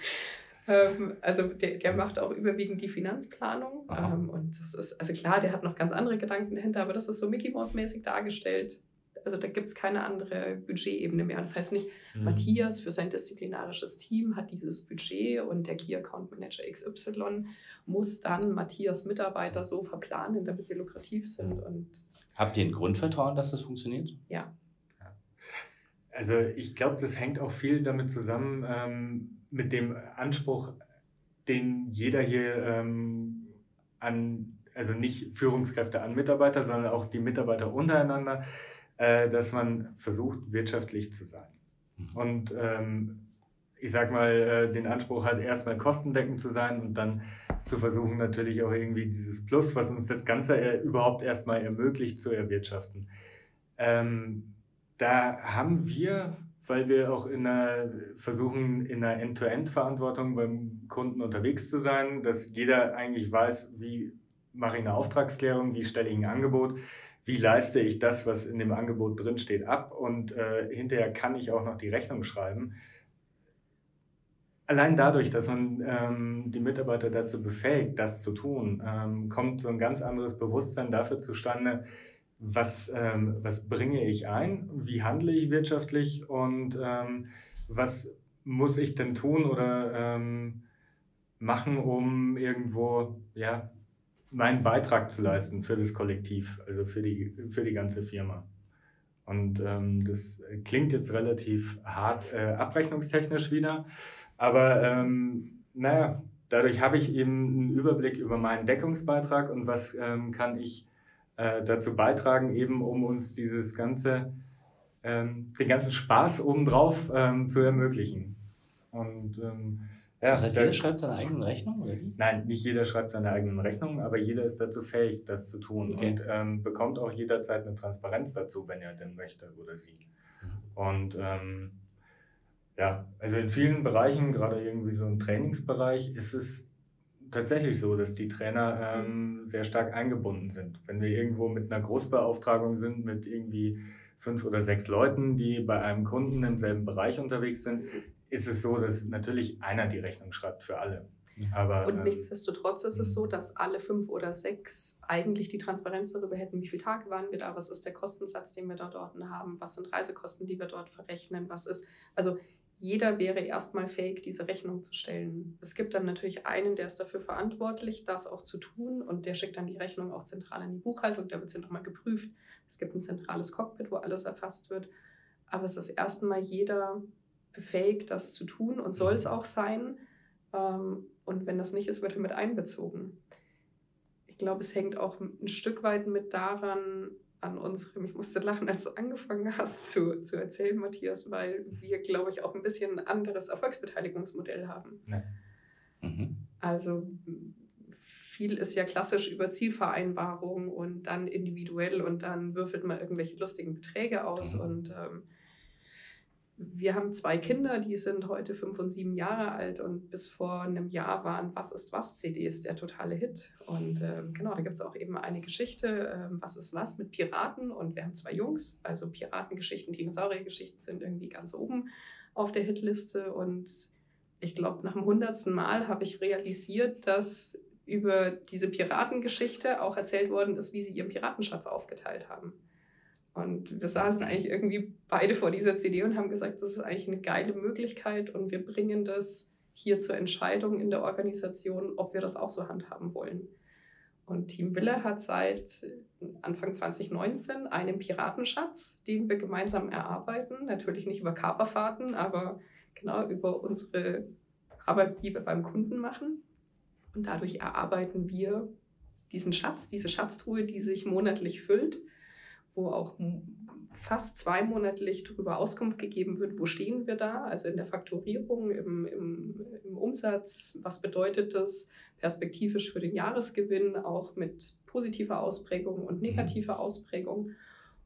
Ähm, also der, der macht auch überwiegend die Finanzplanung. Ähm, und das ist, also klar, der hat noch ganz andere Gedanken dahinter, aber das ist so Mickey Maus mäßig dargestellt also da gibt es keine andere Budgetebene mehr. Das heißt nicht, mhm. Matthias für sein disziplinarisches Team hat dieses Budget und der Key Account Manager XY muss dann Matthias Mitarbeiter so verplanen, damit sie lukrativ sind. Mhm. Und Habt ihr ein Grundvertrauen, dass das funktioniert? Ja. Also ich glaube, das hängt auch viel damit zusammen ähm, mit dem Anspruch, den jeder hier ähm, an, also nicht Führungskräfte an Mitarbeiter, sondern auch die Mitarbeiter untereinander dass man versucht, wirtschaftlich zu sein. Mhm. Und ähm, ich sag mal, äh, den Anspruch hat, erstmal kostendeckend zu sein und dann zu versuchen, natürlich auch irgendwie dieses Plus, was uns das Ganze äh, überhaupt erstmal ermöglicht, zu erwirtschaften. Ähm, da haben wir, weil wir auch in einer, versuchen, in einer End-to-End-Verantwortung beim Kunden unterwegs zu sein, dass jeder eigentlich weiß, wie mache ich eine Auftragsklärung, wie stelle ich ein Angebot, wie leiste ich das, was in dem Angebot drinsteht, ab und äh, hinterher kann ich auch noch die Rechnung schreiben. Allein dadurch, dass man ähm, die Mitarbeiter dazu befähigt, das zu tun, ähm, kommt so ein ganz anderes Bewusstsein dafür zustande, was, ähm, was bringe ich ein, wie handle ich wirtschaftlich und ähm, was muss ich denn tun oder ähm, machen, um irgendwo ja, meinen Beitrag zu leisten für das Kollektiv, also für die, für die ganze Firma. Und ähm, das klingt jetzt relativ hart äh, abrechnungstechnisch wieder, aber ähm, naja, dadurch habe ich eben einen Überblick über meinen Deckungsbeitrag und was ähm, kann ich äh, dazu beitragen, eben um uns dieses ganze, ähm, den ganzen Spaß obendrauf ähm, zu ermöglichen. Und ähm, ja, das heißt, jeder schreibt seine eigenen Rechnungen, oder wie? Nein, nicht jeder schreibt seine eigenen Rechnungen, aber jeder ist dazu fähig, das zu tun okay. und ähm, bekommt auch jederzeit eine Transparenz dazu, wenn er denn möchte oder sie. Mhm. Und ähm, ja, also in vielen Bereichen, gerade irgendwie so im Trainingsbereich, ist es tatsächlich so, dass die Trainer ähm, sehr stark eingebunden sind. Wenn wir irgendwo mit einer Großbeauftragung sind, mit irgendwie fünf oder sechs Leuten, die bei einem Kunden im selben Bereich unterwegs sind, ist es so, dass natürlich einer die Rechnung schreibt für alle. Aber, und ähm, nichtsdestotrotz ist es so, mhm. dass alle fünf oder sechs eigentlich die Transparenz darüber hätten, wie viele Tage waren wir da, was ist der Kostensatz, den wir da dort haben, was sind Reisekosten, die wir dort verrechnen, was ist. Also jeder wäre erstmal fähig, diese Rechnung zu stellen. Es gibt dann natürlich einen, der ist dafür verantwortlich, das auch zu tun und der schickt dann die Rechnung auch zentral an die Buchhaltung, da wird sie nochmal geprüft. Es gibt ein zentrales Cockpit, wo alles erfasst wird. Aber es ist erstmal jeder befähigt, das zu tun und soll es auch sein. Ähm, und wenn das nicht ist, wird er mit einbezogen. Ich glaube, es hängt auch ein Stück weit mit daran, an unserem, ich musste lachen, als du angefangen hast zu, zu erzählen, Matthias, weil wir, glaube ich, auch ein bisschen ein anderes Erfolgsbeteiligungsmodell haben. Ja. Mhm. Also viel ist ja klassisch über Zielvereinbarung und dann individuell und dann würfelt man irgendwelche lustigen Beträge aus Mhm. und ähm, wir haben zwei Kinder, die sind heute fünf und sieben Jahre alt und bis vor einem Jahr waren Was ist was CDs der totale Hit. Und ähm, genau, da gibt es auch eben eine Geschichte, ähm, Was ist was mit Piraten und wir haben zwei Jungs, also Piratengeschichten, Dinosauriergeschichten sind irgendwie ganz oben auf der Hitliste und ich glaube, nach dem hundertsten Mal habe ich realisiert, dass über diese Piratengeschichte auch erzählt worden ist, wie sie ihren Piratenschatz aufgeteilt haben. Und wir saßen eigentlich irgendwie beide vor dieser CD und haben gesagt, das ist eigentlich eine geile Möglichkeit und wir bringen das hier zur Entscheidung in der Organisation, ob wir das auch so handhaben wollen. Und Team Wille hat seit Anfang 2019 einen Piratenschatz, den wir gemeinsam erarbeiten. Natürlich nicht über Kaperfahrten, aber genau über unsere Arbeit, die wir beim Kunden machen. Und dadurch erarbeiten wir diesen Schatz, diese Schatztruhe, die sich monatlich füllt wo auch fast zweimonatlich darüber Auskunft gegeben wird, wo stehen wir da, also in der Fakturierung, im, im, im, Umsatz, was bedeutet das perspektivisch für den Jahresgewinn, auch mit positiver Ausprägung und negativer Ausprägung.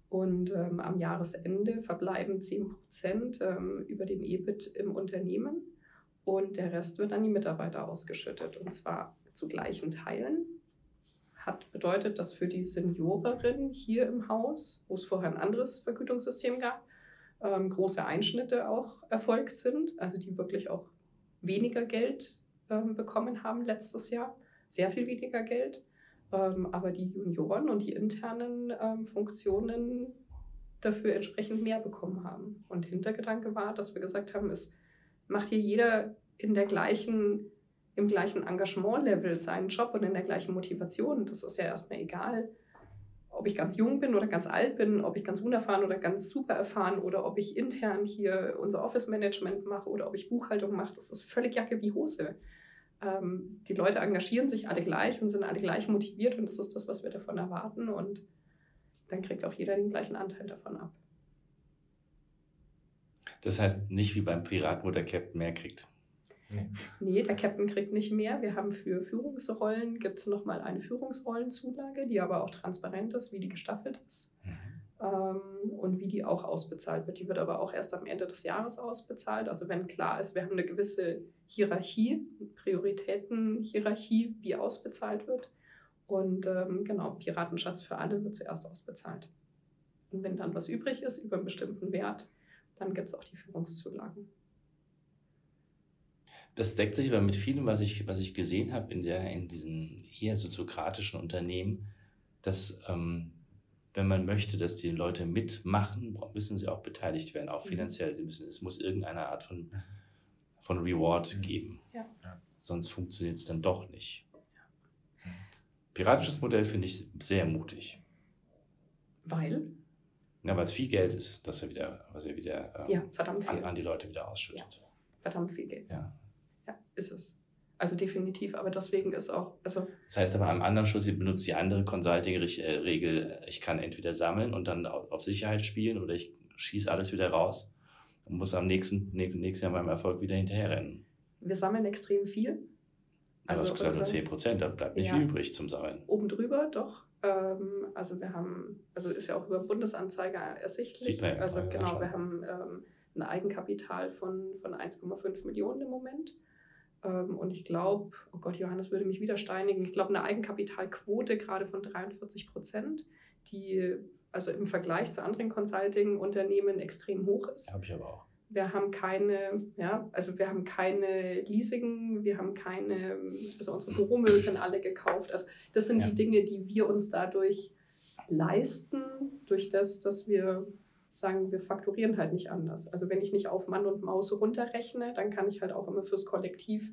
Und ähm, am Jahresende verbleiben 10 Prozent ähm, über dem EBIT im Unternehmen und der Rest wird an die Mitarbeiter ausgeschüttet und zwar zu gleichen Teilen hat bedeutet, dass für die Seniorerin hier im Haus, wo es vorher ein anderes Vergütungssystem gab, ähm, große Einschnitte auch erfolgt sind, also die wirklich auch weniger Geld ähm, bekommen haben letztes Jahr, sehr viel weniger Geld. Ähm, aber die Junioren und die internen ähm, Funktionen dafür entsprechend mehr bekommen haben. Und Hintergedanke war, dass wir gesagt haben, es macht hier jeder in der gleichen im gleichen Engagement-Level seinen Job und in der gleichen Motivation. Das ist ja erstmal egal, ob ich ganz jung bin oder ganz alt bin, ob ich ganz unerfahren oder ganz super erfahren oder ob ich intern hier unser Office-Management mache oder ob ich Buchhaltung mache. Das ist völlig Jacke wie Hose. Ähm, die Leute engagieren sich alle gleich und sind alle gleich motiviert und das ist das, was wir davon erwarten und dann kriegt auch jeder den gleichen Anteil davon ab. Das heißt nicht wie beim Piraten, wo der Captain mehr kriegt. Nee. nee, der Captain kriegt nicht mehr. Wir haben für Führungsrollen, gibt es nochmal eine Führungsrollenzulage, die aber auch transparent ist, wie die gestaffelt ist mhm. ähm, und wie die auch ausbezahlt wird. Die wird aber auch erst am Ende des Jahres ausbezahlt. Also wenn klar ist, wir haben eine gewisse Hierarchie, Prioritätenhierarchie, wie ausbezahlt wird. Und ähm, genau, Piratenschatz für alle wird zuerst ausbezahlt. Und wenn dann was übrig ist über einen bestimmten Wert, dann gibt es auch die Führungszulagen. Das deckt sich aber mit vielem, was ich, was ich gesehen habe in, der, in diesen eher soziokratischen Unternehmen, dass ähm, wenn man möchte, dass die Leute mitmachen, müssen sie auch beteiligt werden, auch mhm. finanziell. Sie müssen, es muss irgendeine Art von, von Reward mhm. geben. Ja. Sonst funktioniert es dann doch nicht. Piratisches Modell finde ich sehr mutig. Weil? Ja, weil es viel Geld ist, dass er wieder, was er wieder ähm, ja, an, an, die Leute wieder ausschüttet. Ja, verdammt viel Geld. Ja. Ja, ist es. Also definitiv, aber deswegen ist auch. Also das heißt aber am anderen Schluss, ihr benutzt die andere Consulting-Regel, ich kann entweder sammeln und dann auf Sicherheit spielen oder ich schieße alles wieder raus und muss am nächsten, nächsten Jahr beim Erfolg wieder hinterherrennen. Wir sammeln extrem viel. Also, also gesagt nur 10 Prozent, da bleibt nicht ja, viel übrig zum Sammeln. Oben drüber doch. Ähm, also wir haben, also ist ja auch über Bundesanzeiger ersichtlich. Sieht man ja, also genau, wir haben ähm, ein Eigenkapital von, von 1,5 Millionen im Moment. Ähm, und ich glaube, oh Gott, Johannes würde mich wieder steinigen, ich glaube, eine Eigenkapitalquote gerade von 43 Prozent, die also im Vergleich zu anderen Consulting-Unternehmen extrem hoch ist. Habe ich aber auch. Wir haben keine, ja, also wir haben keine Leasing, wir haben keine, also unsere Büromöbel sind alle gekauft. Also das sind Ja. die Dinge, die wir uns dadurch leisten, durch das, dass wir sagen, wir fakturieren halt nicht anders. Also wenn ich nicht auf Mann und Maus runterrechne, dann kann ich halt auch immer fürs Kollektiv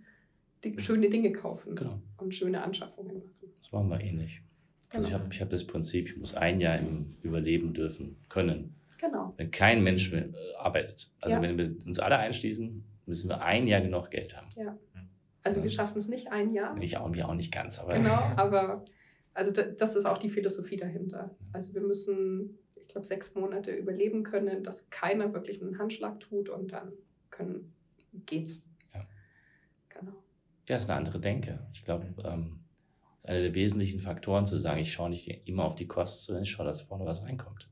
die, schöne Dinge kaufen Genau. und schöne Anschaffungen machen. Das machen wir ähnlich. Also ich Genau. habe ich hab das Prinzip, ich muss ein Jahr im Überleben dürfen können. Genau. Wenn kein Mensch mehr äh, arbeitet. Also Ja. wenn wir uns alle einschließen, müssen wir ein Jahr genug Geld haben. Also Ja. wir schaffen es nicht ein Jahr. Ich auch, wir auch nicht ganz, aber Genau, aber also da, das ist auch die Philosophie dahinter. Also wir müssen, glaube, sechs Monate überleben können, dass keiner wirklich einen Handschlag tut und dann können, geht's. Ja. Genau. ja, ist eine andere Denke. Ich glaube, ähm, ist einer der wesentlichen Faktoren zu sagen, ich schaue nicht immer auf die Kosten, sondern ich schaue, dass vorne was reinkommt.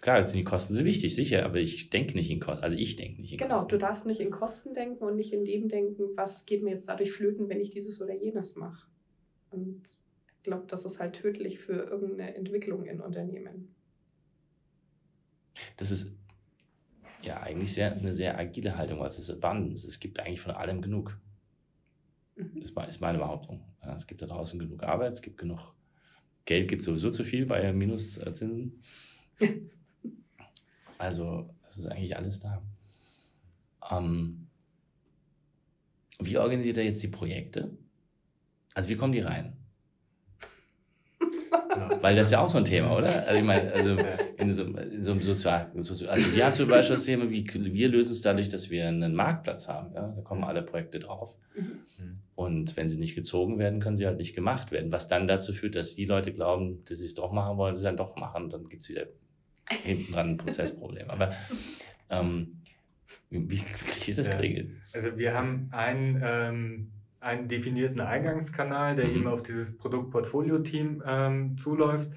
Klar, jetzt sind die Kosten sind wichtig, sicher, aber ich denke nicht in Kosten. Also ich denke nicht in Genau, Kosten. du darfst nicht in Kosten denken und nicht in dem denken, was geht mir jetzt dadurch flöten, wenn ich dieses oder jenes mache. Und glaube, das ist halt tödlich für irgendeine Entwicklung in Unternehmen. Das ist ja eigentlich sehr, eine sehr agile Haltung, weil es ist Abundance. Es gibt eigentlich von allem genug. Mhm. Das ist meine Behauptung. Es gibt da draußen genug Arbeit, es gibt genug Geld, gibt sowieso zu viel bei Minuszinsen. Also es ist eigentlich alles da. Ähm, wie organisiert er jetzt die Projekte? Also wie kommen die rein? Weil das ist ja auch so ein Thema, oder? Also ich meine, also in so, in so einem Sozial, also wir haben zum Beispiel das Thema, wie wir lösen es dadurch, dass wir einen Marktplatz haben. Ja? Da kommen alle Projekte drauf. Mhm. Und wenn sie nicht gezogen werden, können sie halt nicht gemacht werden. Was dann dazu führt, dass die Leute glauben, dass sie es doch machen wollen, sie dann doch machen. Dann gibt es wieder hinten dran ein Prozessproblem. Aber ähm, wie, wie kriegt ihr das geregelt? Also wir haben einen, ähm, einen definierten Eingangskanal, der Mhm. eben auf dieses Produktportfolio-Team ähm, zuläuft.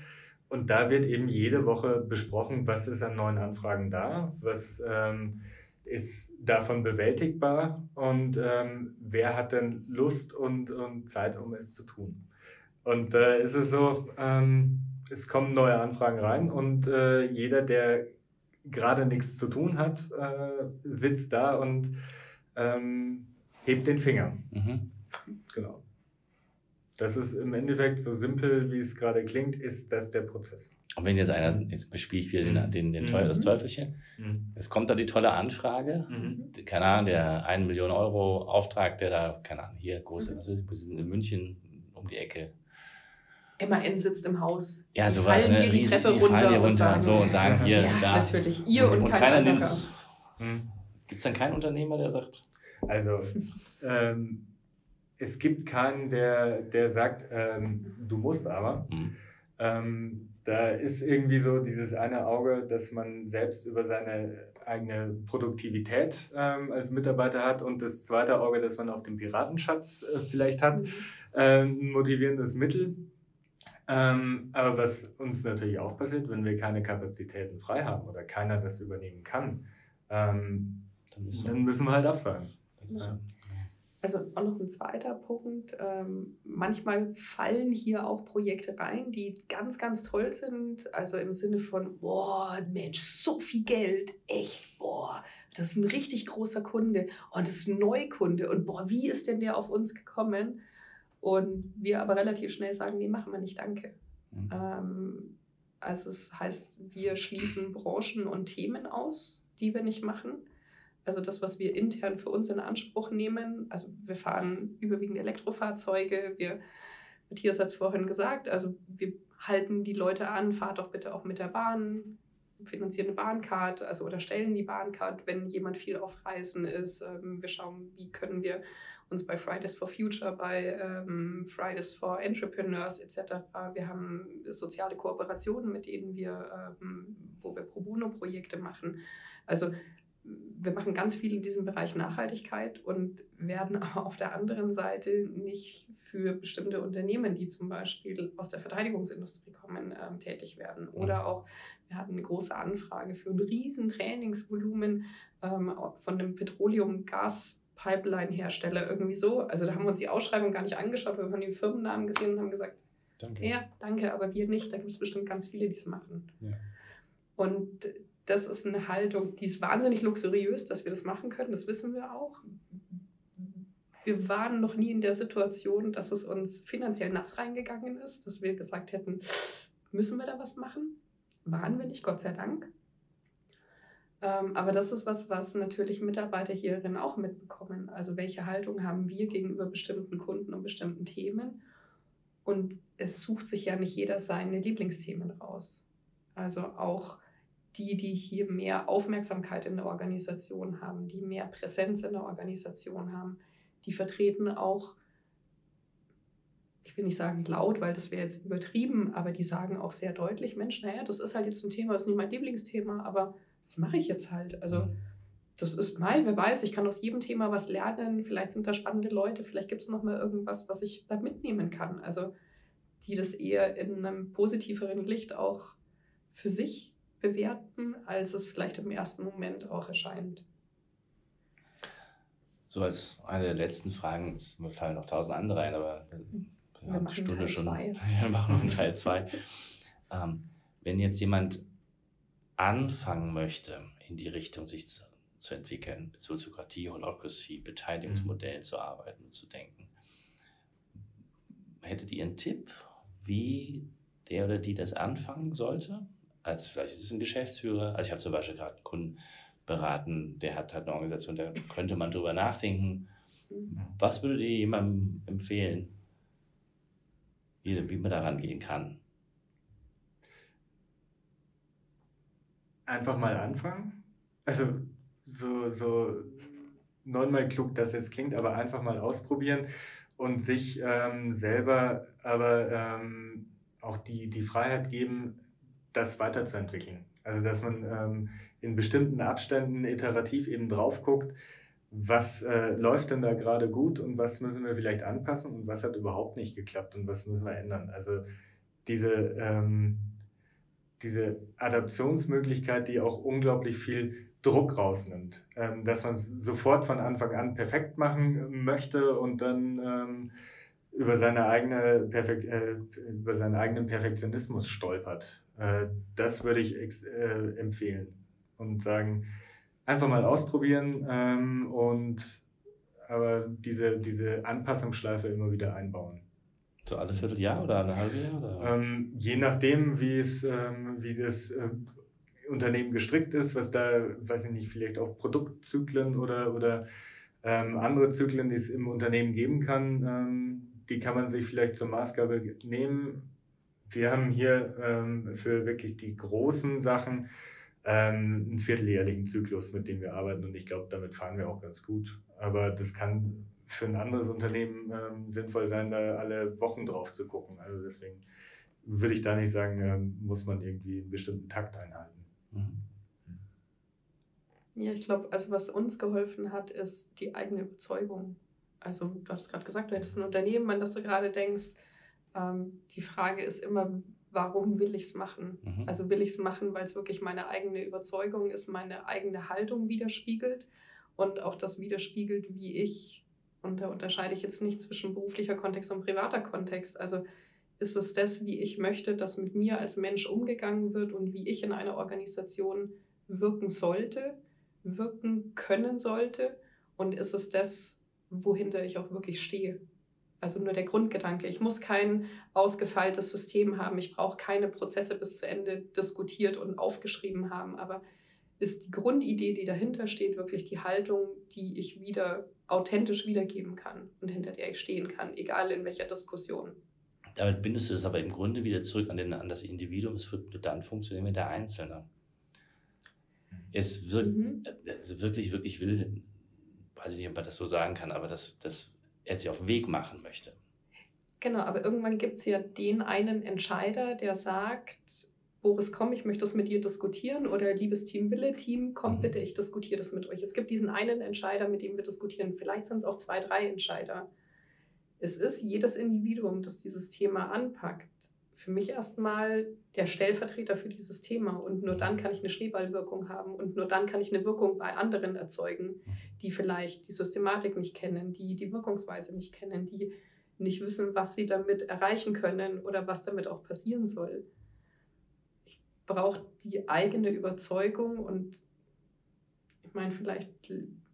Und da wird eben jede Woche besprochen, was ist an neuen Anfragen da, was ähm, ist davon bewältigbar und ähm, wer hat denn Lust und, und Zeit, um es zu tun. Und da ist es so, ähm, es kommen neue Anfragen rein und äh, jeder, der gerade nichts zu tun hat, äh, sitzt da und ähm, hebt den Finger. Mhm. Genau. Das ist im Endeffekt so simpel, wie es gerade klingt, ist das der Prozess. Und wenn jetzt einer, jetzt bespiele ich wieder den, den, den Teufel, das Mhm. Teufelchen, es kommt da die tolle Anfrage, Mhm. keine Ahnung, der 1 Million Euro Auftrag, der da, keine Ahnung, hier große, Mhm. was weiß ich, wir sind in München um die Ecke. MAN sitzt im Haus. Ja, Die sowas, fallen ne? hier die Riesen- Treppe die fallen runter hier und runter und, sagen- so und sagen hier, ja, da. natürlich. Ihr und, kein keiner anderer. nimmt's. Mhm. Gibt es dann keinen Unternehmer, der sagt, Also, ähm, es gibt keinen, der, der sagt, ähm, du musst aber. hm, Ähm, da ist irgendwie so dieses eine Auge, dass man selbst über seine eigene Produktivität ähm, als Mitarbeiter hat und das zweite Auge, das man auf dem Piratenschatz äh, vielleicht hat, Mhm. äh, ein motivierendes Mittel. Ähm, aber was uns natürlich auch passiert, wenn wir keine Kapazitäten frei haben oder keiner das übernehmen kann, ähm, dann so. dann müssen wir halt absagen. So. Also auch noch ein zweiter Punkt. Ähm, manchmal fallen hier auch Projekte rein, die ganz, ganz toll sind. Also im Sinne von, boah, Mensch, so viel Geld, echt, boah, das ist ein richtig großer Kunde und das ist ein Neukunde und boah, wie ist denn der auf uns gekommen? Und wir aber relativ schnell sagen, nee, machen wir nicht, danke. Mhm. Ähm, also es heißt, wir schließen Branchen und Themen aus, die wir nicht machen. Also das, was wir intern für uns in Anspruch nehmen. Also wir fahren überwiegend Elektrofahrzeuge. Wir, Matthias hat es vorhin gesagt, also wir halten die Leute an, fahrt doch bitte auch mit der Bahn, finanzieren eine Bahncard, also oder stellen die Bahncard, wenn jemand viel auf Reisen ist. Ähm, wir schauen, wie können wir uns bei Fridays for Future, bei ähm, Fridays for Entrepreneurs etc. Wir haben soziale Kooperationen, mit denen wir, ähm, wo wir Pro Bono-Projekte machen. Also wir machen ganz viel in diesem Bereich Nachhaltigkeit und werden aber auf der anderen Seite nicht für bestimmte Unternehmen, die zum Beispiel aus der Verteidigungsindustrie kommen, ähm, tätig werden. Oder auch, wir hatten eine große Anfrage für ein riesen Trainingsvolumen ähm, von einem Petroleum-Gas-Pipeline-Hersteller irgendwie so. Also da haben wir uns die Ausschreibung gar nicht angeschaut, wir haben den Firmennamen gesehen und haben gesagt, Danke. ja, danke, aber wir nicht. Da gibt es bestimmt ganz viele, die es machen. Ja. Und das ist eine Haltung, die ist wahnsinnig luxuriös, dass wir das machen können, das wissen wir auch. Wir waren noch nie in der Situation, dass es uns finanziell nass reingegangen ist, dass wir gesagt hätten, müssen wir da was machen? Waren wir nicht, Gott sei Dank. Ähm, aber das ist was, was natürlich Mitarbeiter hierin auch mitbekommen. Also welche Haltung haben wir gegenüber bestimmten Kunden und bestimmten Themen? Und es sucht sich ja nicht jeder seine Lieblingsthemen raus. Also auch die, die hier mehr Aufmerksamkeit in der Organisation haben, die mehr Präsenz in der Organisation haben, die vertreten auch, ich will nicht sagen laut, weil das wäre jetzt übertrieben, aber die sagen auch sehr deutlich, Mensch, naja, das ist halt jetzt ein Thema, das ist nicht mein Lieblingsthema, aber das mache ich jetzt halt. Also mhm. das ist mal, wer weiß, ich kann aus jedem Thema was lernen, vielleicht sind da spannende Leute, vielleicht gibt es noch mal irgendwas, was ich da mitnehmen kann. Also die das eher in einem positiveren Licht auch für sich bewerten, als es vielleicht im ersten Moment auch erscheint. So als eine der letzten Fragen, es fallen noch tausend andere ein, aber wir, wir haben die Stunde Teil schon. Zwei. Wir machen noch einen Teil 2. ähm, wenn jetzt jemand anfangen möchte, in die Richtung sich zu, zu entwickeln, Soziokratie, Holocracy, Beteiligungsmodell mhm. zu arbeiten und zu denken, hättet ihr einen Tipp, wie der oder die das anfangen sollte? Als vielleicht ist es ein Geschäftsführer. Also ich habe zum Beispiel gerade einen Kunden beraten, der hat halt eine Organisation, da könnte man drüber nachdenken. Was würdet ihr jemandem empfehlen, wie, wie man da rangehen kann? Einfach mal anfangen. Also so, so neunmal klug, dass es klingt, aber einfach mal ausprobieren und sich ähm, selber aber ähm, auch die, die Freiheit geben, das weiterzuentwickeln. Also dass man ähm, in bestimmten Abständen iterativ eben drauf guckt, was äh, läuft denn da gerade gut und was müssen wir vielleicht anpassen und was hat überhaupt nicht geklappt und was müssen wir ändern. Also diese, ähm, diese Adaptionsmöglichkeit, die auch unglaublich viel Druck rausnimmt, ähm, dass man es sofort von Anfang an perfekt machen möchte und dann ähm, über, seine eigene Perfekt, äh, über seinen eigenen Perfektionismus stolpert. Äh, das würde ich äh, empfehlen und sagen, einfach mal ausprobieren ähm, und aber diese, diese Anpassungsschleife immer wieder einbauen. So alle Vierteljahr oder alle halbe Jahr? Oder? Ähm, je nachdem, wie es, ähm, wie das äh, Unternehmen gestrickt ist, was da, weiß ich nicht, vielleicht auch Produktzyklen oder, oder ähm, andere Zyklen, die es im Unternehmen geben kann, ähm, die kann man sich vielleicht zur Maßgabe nehmen. Wir haben hier ähm, für wirklich die großen Sachen ähm, einen vierteljährlichen Zyklus, mit dem wir arbeiten und ich glaube, damit fahren wir auch ganz gut. Aber das kann für ein anderes Unternehmen ähm, sinnvoll sein, da alle Wochen drauf zu gucken. Also deswegen würde ich da nicht sagen, ähm, muss man irgendwie einen bestimmten Takt einhalten. Mhm. Ja, ich glaube, also was uns geholfen hat, ist die eigene Überzeugung also du hast gerade gesagt, du hättest ein Unternehmen, an das du gerade denkst. Ähm, die Frage ist immer, warum will ich es machen? Mhm. Also will ich es machen, weil es wirklich meine eigene Überzeugung ist, meine eigene Haltung widerspiegelt und auch das widerspiegelt, wie ich, und da unterscheide ich jetzt nicht zwischen beruflicher Kontext und privater Kontext. Also ist es das, wie ich möchte, dass mit mir als Mensch umgegangen wird und wie ich in einer Organisation wirken sollte, wirken können sollte? Und ist es das, wohinter ich auch wirklich stehe. Also nur der Grundgedanke. Ich muss kein ausgefeiltes System haben. Ich brauche keine Prozesse bis zu Ende diskutiert und aufgeschrieben haben. Aber ist die Grundidee, die dahinter steht, wirklich die Haltung, die ich wieder authentisch wiedergeben kann und hinter der ich stehen kann, egal in welcher Diskussion. Damit bindest du es aber im Grunde wieder zurück an, den, an das Individuum. Es wird nur dann funktionieren, wenn der Einzelne es wirkt, mhm. also wirklich, wirklich will, weiß ich nicht, ob man das so sagen kann, aber dass, dass er sich auf den Weg machen möchte. Genau, aber irgendwann gibt es ja den einen Entscheider, der sagt, Boris, komm, ich möchte das mit dir diskutieren oder liebes Team Wille, Team, komm mhm. bitte, ich diskutiere das mit euch. Es gibt diesen einen Entscheider, mit dem wir diskutieren. Vielleicht sind es auch zwei, drei Entscheider. Es ist jedes Individuum, das dieses Thema anpackt, für mich erstmal der Stellvertreter für dieses Thema. Und nur dann kann ich eine Schneeballwirkung haben und nur dann kann ich eine Wirkung bei anderen erzeugen, die vielleicht die Systematik nicht kennen, die die Wirkungsweise nicht kennen, die nicht wissen, was sie damit erreichen können oder was damit auch passieren soll. Ich braucht die eigene Überzeugung und ich meine, vielleicht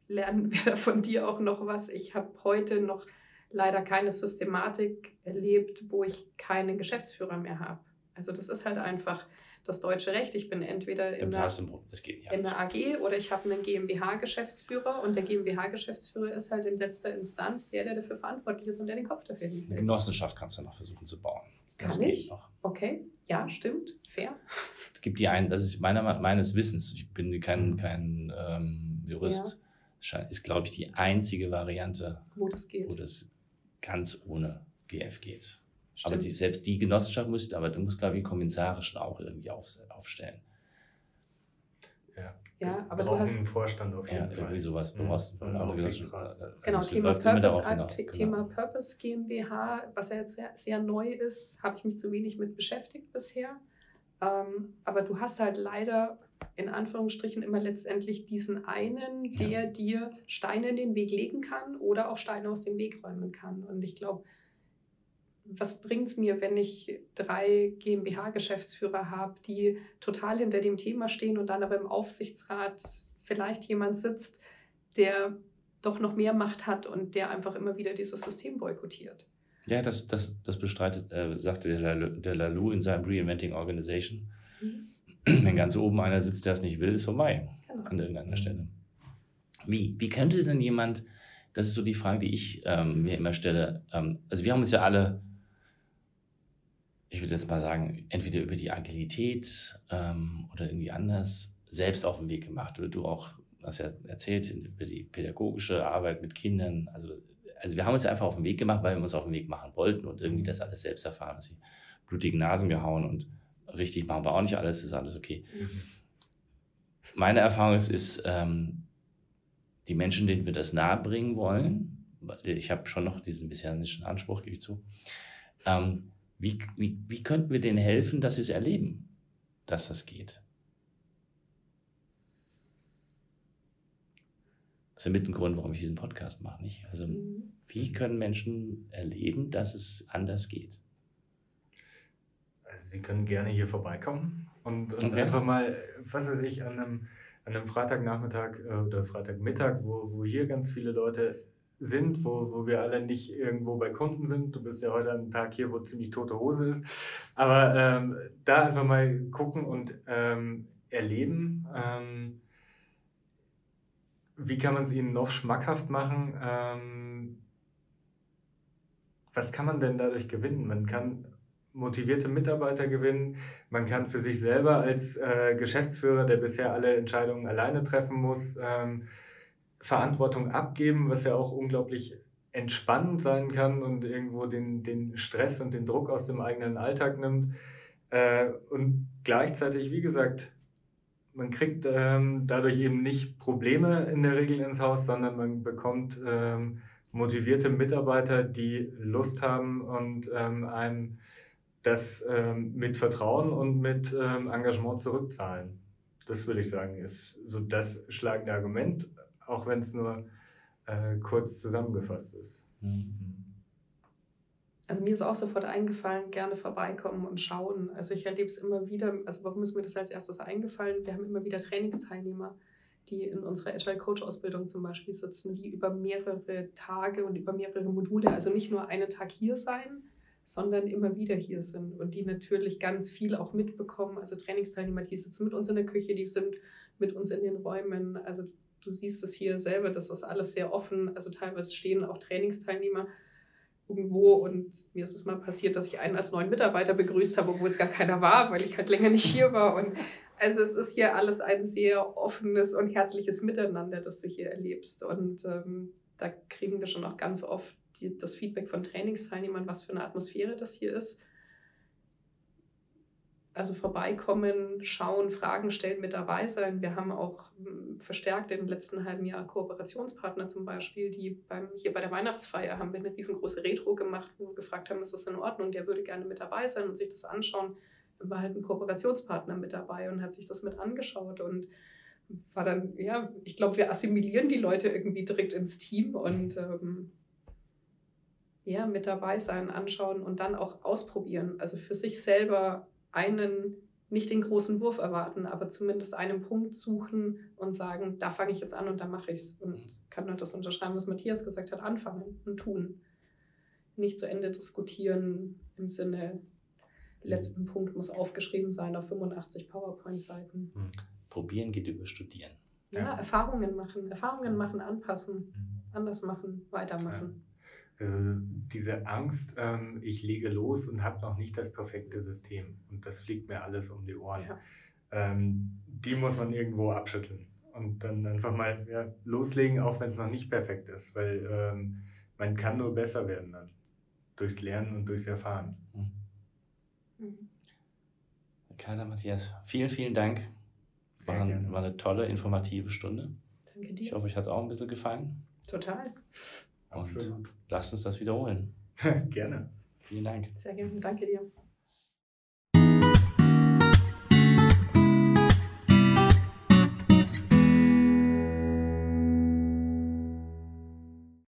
lernen wir da von dir auch noch was. Ich habe heute noch leider keine Systematik erlebt, wo ich keine Geschäftsführer mehr habe. Also das ist halt einfach das deutsche Recht. Ich bin entweder in, der, in der AG oder ich habe einen GmbH-Geschäftsführer und der GmbH-Geschäftsführer ist halt in letzter Instanz der, der dafür verantwortlich ist und der den Kopf dafür hält. Eine Genossenschaft kannst du noch versuchen zu bauen. Das Kann geht ich? noch. Okay, ja, stimmt, fair. Es gibt die einen, das ist meiner, meines Wissens, ich bin kein, kein ähm, Jurist, ja. ist, glaube ich, die einzige Variante, wo das geht. Wo das ganz ohne GF geht. Stimmt. Aber die, selbst die Genossenschaft müsste, aber du musst, glaube ich, kommissarischen auch irgendwie auf, aufstellen. Ja, ja aber du hast einen Vorstand auf jeden ja, Fall. irgendwie sowas. Du brauchst, mhm. genau, genau Thema Purpose, genau. Thema Purpose GmbH, was ja jetzt sehr, sehr neu ist, habe ich mich zu wenig mit beschäftigt bisher. Ähm, aber du hast halt leider in Anführungsstrichen immer letztendlich diesen einen, der ja. dir Steine in den Weg legen kann oder auch Steine aus dem Weg räumen kann. Und ich glaube, was bringt es mir, wenn ich drei GmbH-Geschäftsführer habe, die total hinter dem Thema stehen und dann aber im Aufsichtsrat vielleicht jemand sitzt, der doch noch mehr Macht hat und der einfach immer wieder dieses System boykottiert. Ja, das, das, das bestreitet, äh, sagte der, der Lalou in seinem Reinventing Organization. Mhm. Wenn ganz oben einer sitzt, der es nicht will, ist vorbei genau. an irgendeiner Stelle. Wie, wie könnte denn jemand, das ist so die Frage, die ich ähm, mir immer stelle, ähm, also wir haben uns ja alle ich würde jetzt mal sagen, entweder über die Agilität ähm, oder irgendwie anders selbst auf den Weg gemacht. Oder du auch, hast ja erzählt, über die pädagogische Arbeit mit Kindern. Also, also wir haben uns einfach auf den Weg gemacht, weil wir uns auf den Weg machen wollten und irgendwie das alles selbst erfahren, dass sie blutigen Nasen gehauen und richtig machen wir auch nicht alles, ist alles okay. Mhm. Meine Erfahrung ist, ist ähm, die Menschen, denen wir das nahebringen wollen, ich habe schon noch diesen messianischen Anspruch, gebe ich zu, ähm, wie, wie, wie könnten wir denen helfen, dass sie es erleben, dass das geht? Das ist ja mit ein Grund, warum ich diesen Podcast mache. Nicht? Also, mhm. wie können Menschen erleben, dass es anders geht? Also sie können gerne hier vorbeikommen und, und okay. einfach mal, was weiß ich, an einem, an einem Freitagnachmittag äh, oder Freitagmittag, wo, wo hier ganz viele Leute sind, wo, wo wir alle nicht irgendwo bei Kunden sind. Du bist ja heute an einem Tag hier, wo ziemlich tote Hose ist. Aber ähm, da einfach mal gucken und ähm, erleben. Ähm, wie kann man es ihnen noch schmackhaft machen? Ähm, was kann man denn dadurch gewinnen? Man kann motivierte Mitarbeiter gewinnen. Man kann für sich selber als äh, Geschäftsführer, der bisher alle Entscheidungen alleine treffen muss, ähm, Verantwortung abgeben, was ja auch unglaublich entspannend sein kann und irgendwo den, den Stress und den Druck aus dem eigenen Alltag nimmt. Äh, und gleichzeitig, wie gesagt, man kriegt ähm, dadurch eben nicht Probleme in der Regel ins Haus, sondern man bekommt ähm, motivierte Mitarbeiter, die Lust haben und ähm, einem das ähm, mit Vertrauen und mit ähm, Engagement zurückzahlen. Das würde ich sagen, ist so das schlagende Argument auch wenn es nur äh, kurz zusammengefasst ist. Mhm. Also mir ist auch sofort eingefallen, gerne vorbeikommen und schauen. Also ich erlebe es immer wieder, also warum ist mir das als erstes eingefallen? Wir haben immer wieder Trainingsteilnehmer, die in unserer Agile Coach Ausbildung zum Beispiel sitzen, die über mehrere Tage und über mehrere Module, also nicht nur einen Tag hier sein, sondern immer wieder hier sind und die natürlich ganz viel auch mitbekommen. Also Trainingsteilnehmer, die sitzen mit uns in der Küche, die sind mit uns in den Räumen. Also du siehst es hier selber, das ist alles sehr offen. Also teilweise stehen auch Trainingsteilnehmer irgendwo und mir ist es mal passiert, dass ich einen als neuen Mitarbeiter begrüßt habe, obwohl es gar keiner war, weil ich halt länger nicht hier war. Und also es ist hier alles ein sehr offenes und herzliches Miteinander, das du hier erlebst. Und ähm, da kriegen wir schon auch ganz oft die, das Feedback von Trainingsteilnehmern, was für eine Atmosphäre das hier ist. Also vorbeikommen, schauen, Fragen stellen, mit dabei sein. Wir haben auch hm, verstärkt im letzten halben Jahr Kooperationspartner zum Beispiel, die beim, hier bei der Weihnachtsfeier haben wir eine riesengroße Retro gemacht, wo wir gefragt haben, ist das in Ordnung? Der würde gerne mit dabei sein und sich das anschauen. Dann war halt ein Kooperationspartner mit dabei und hat sich das mit angeschaut und war dann, ja, ich glaube, wir assimilieren die Leute irgendwie direkt ins Team und ähm, ja, mit dabei sein, anschauen und dann auch ausprobieren. Also für sich selber einen nicht den großen Wurf erwarten, aber zumindest einen Punkt suchen und sagen, da fange ich jetzt an und da mache ich es. Und kann nur das unterschreiben, was Matthias gesagt hat, anfangen und tun. Nicht zu Ende diskutieren im Sinne, letzten Punkt muss aufgeschrieben sein auf 85 PowerPoint-Seiten. Mhm. Probieren geht über Studieren. Ja, Ja. Erfahrungen machen, Erfahrungen machen, anpassen, Mhm. anders machen, weitermachen. Also diese Angst, ähm, ich lege los und habe noch nicht das perfekte System und das fliegt mir alles um die Ohren. Ja. Ähm, die muss man irgendwo abschütteln und dann einfach mal ja, loslegen, auch wenn es noch nicht perfekt ist, weil ähm, man kann nur besser werden dann durchs Lernen und durchs Erfahren. Mhm. Mhm. Carla, Matthias, vielen, vielen Dank. Sehr War, gerne. war eine tolle, informative Stunde. Danke Ich dir. hoffe, euch hat es auch ein bisschen gefallen. Total. Und lasst uns das wiederholen. Gerne. Vielen Dank. Sehr gerne. Danke dir.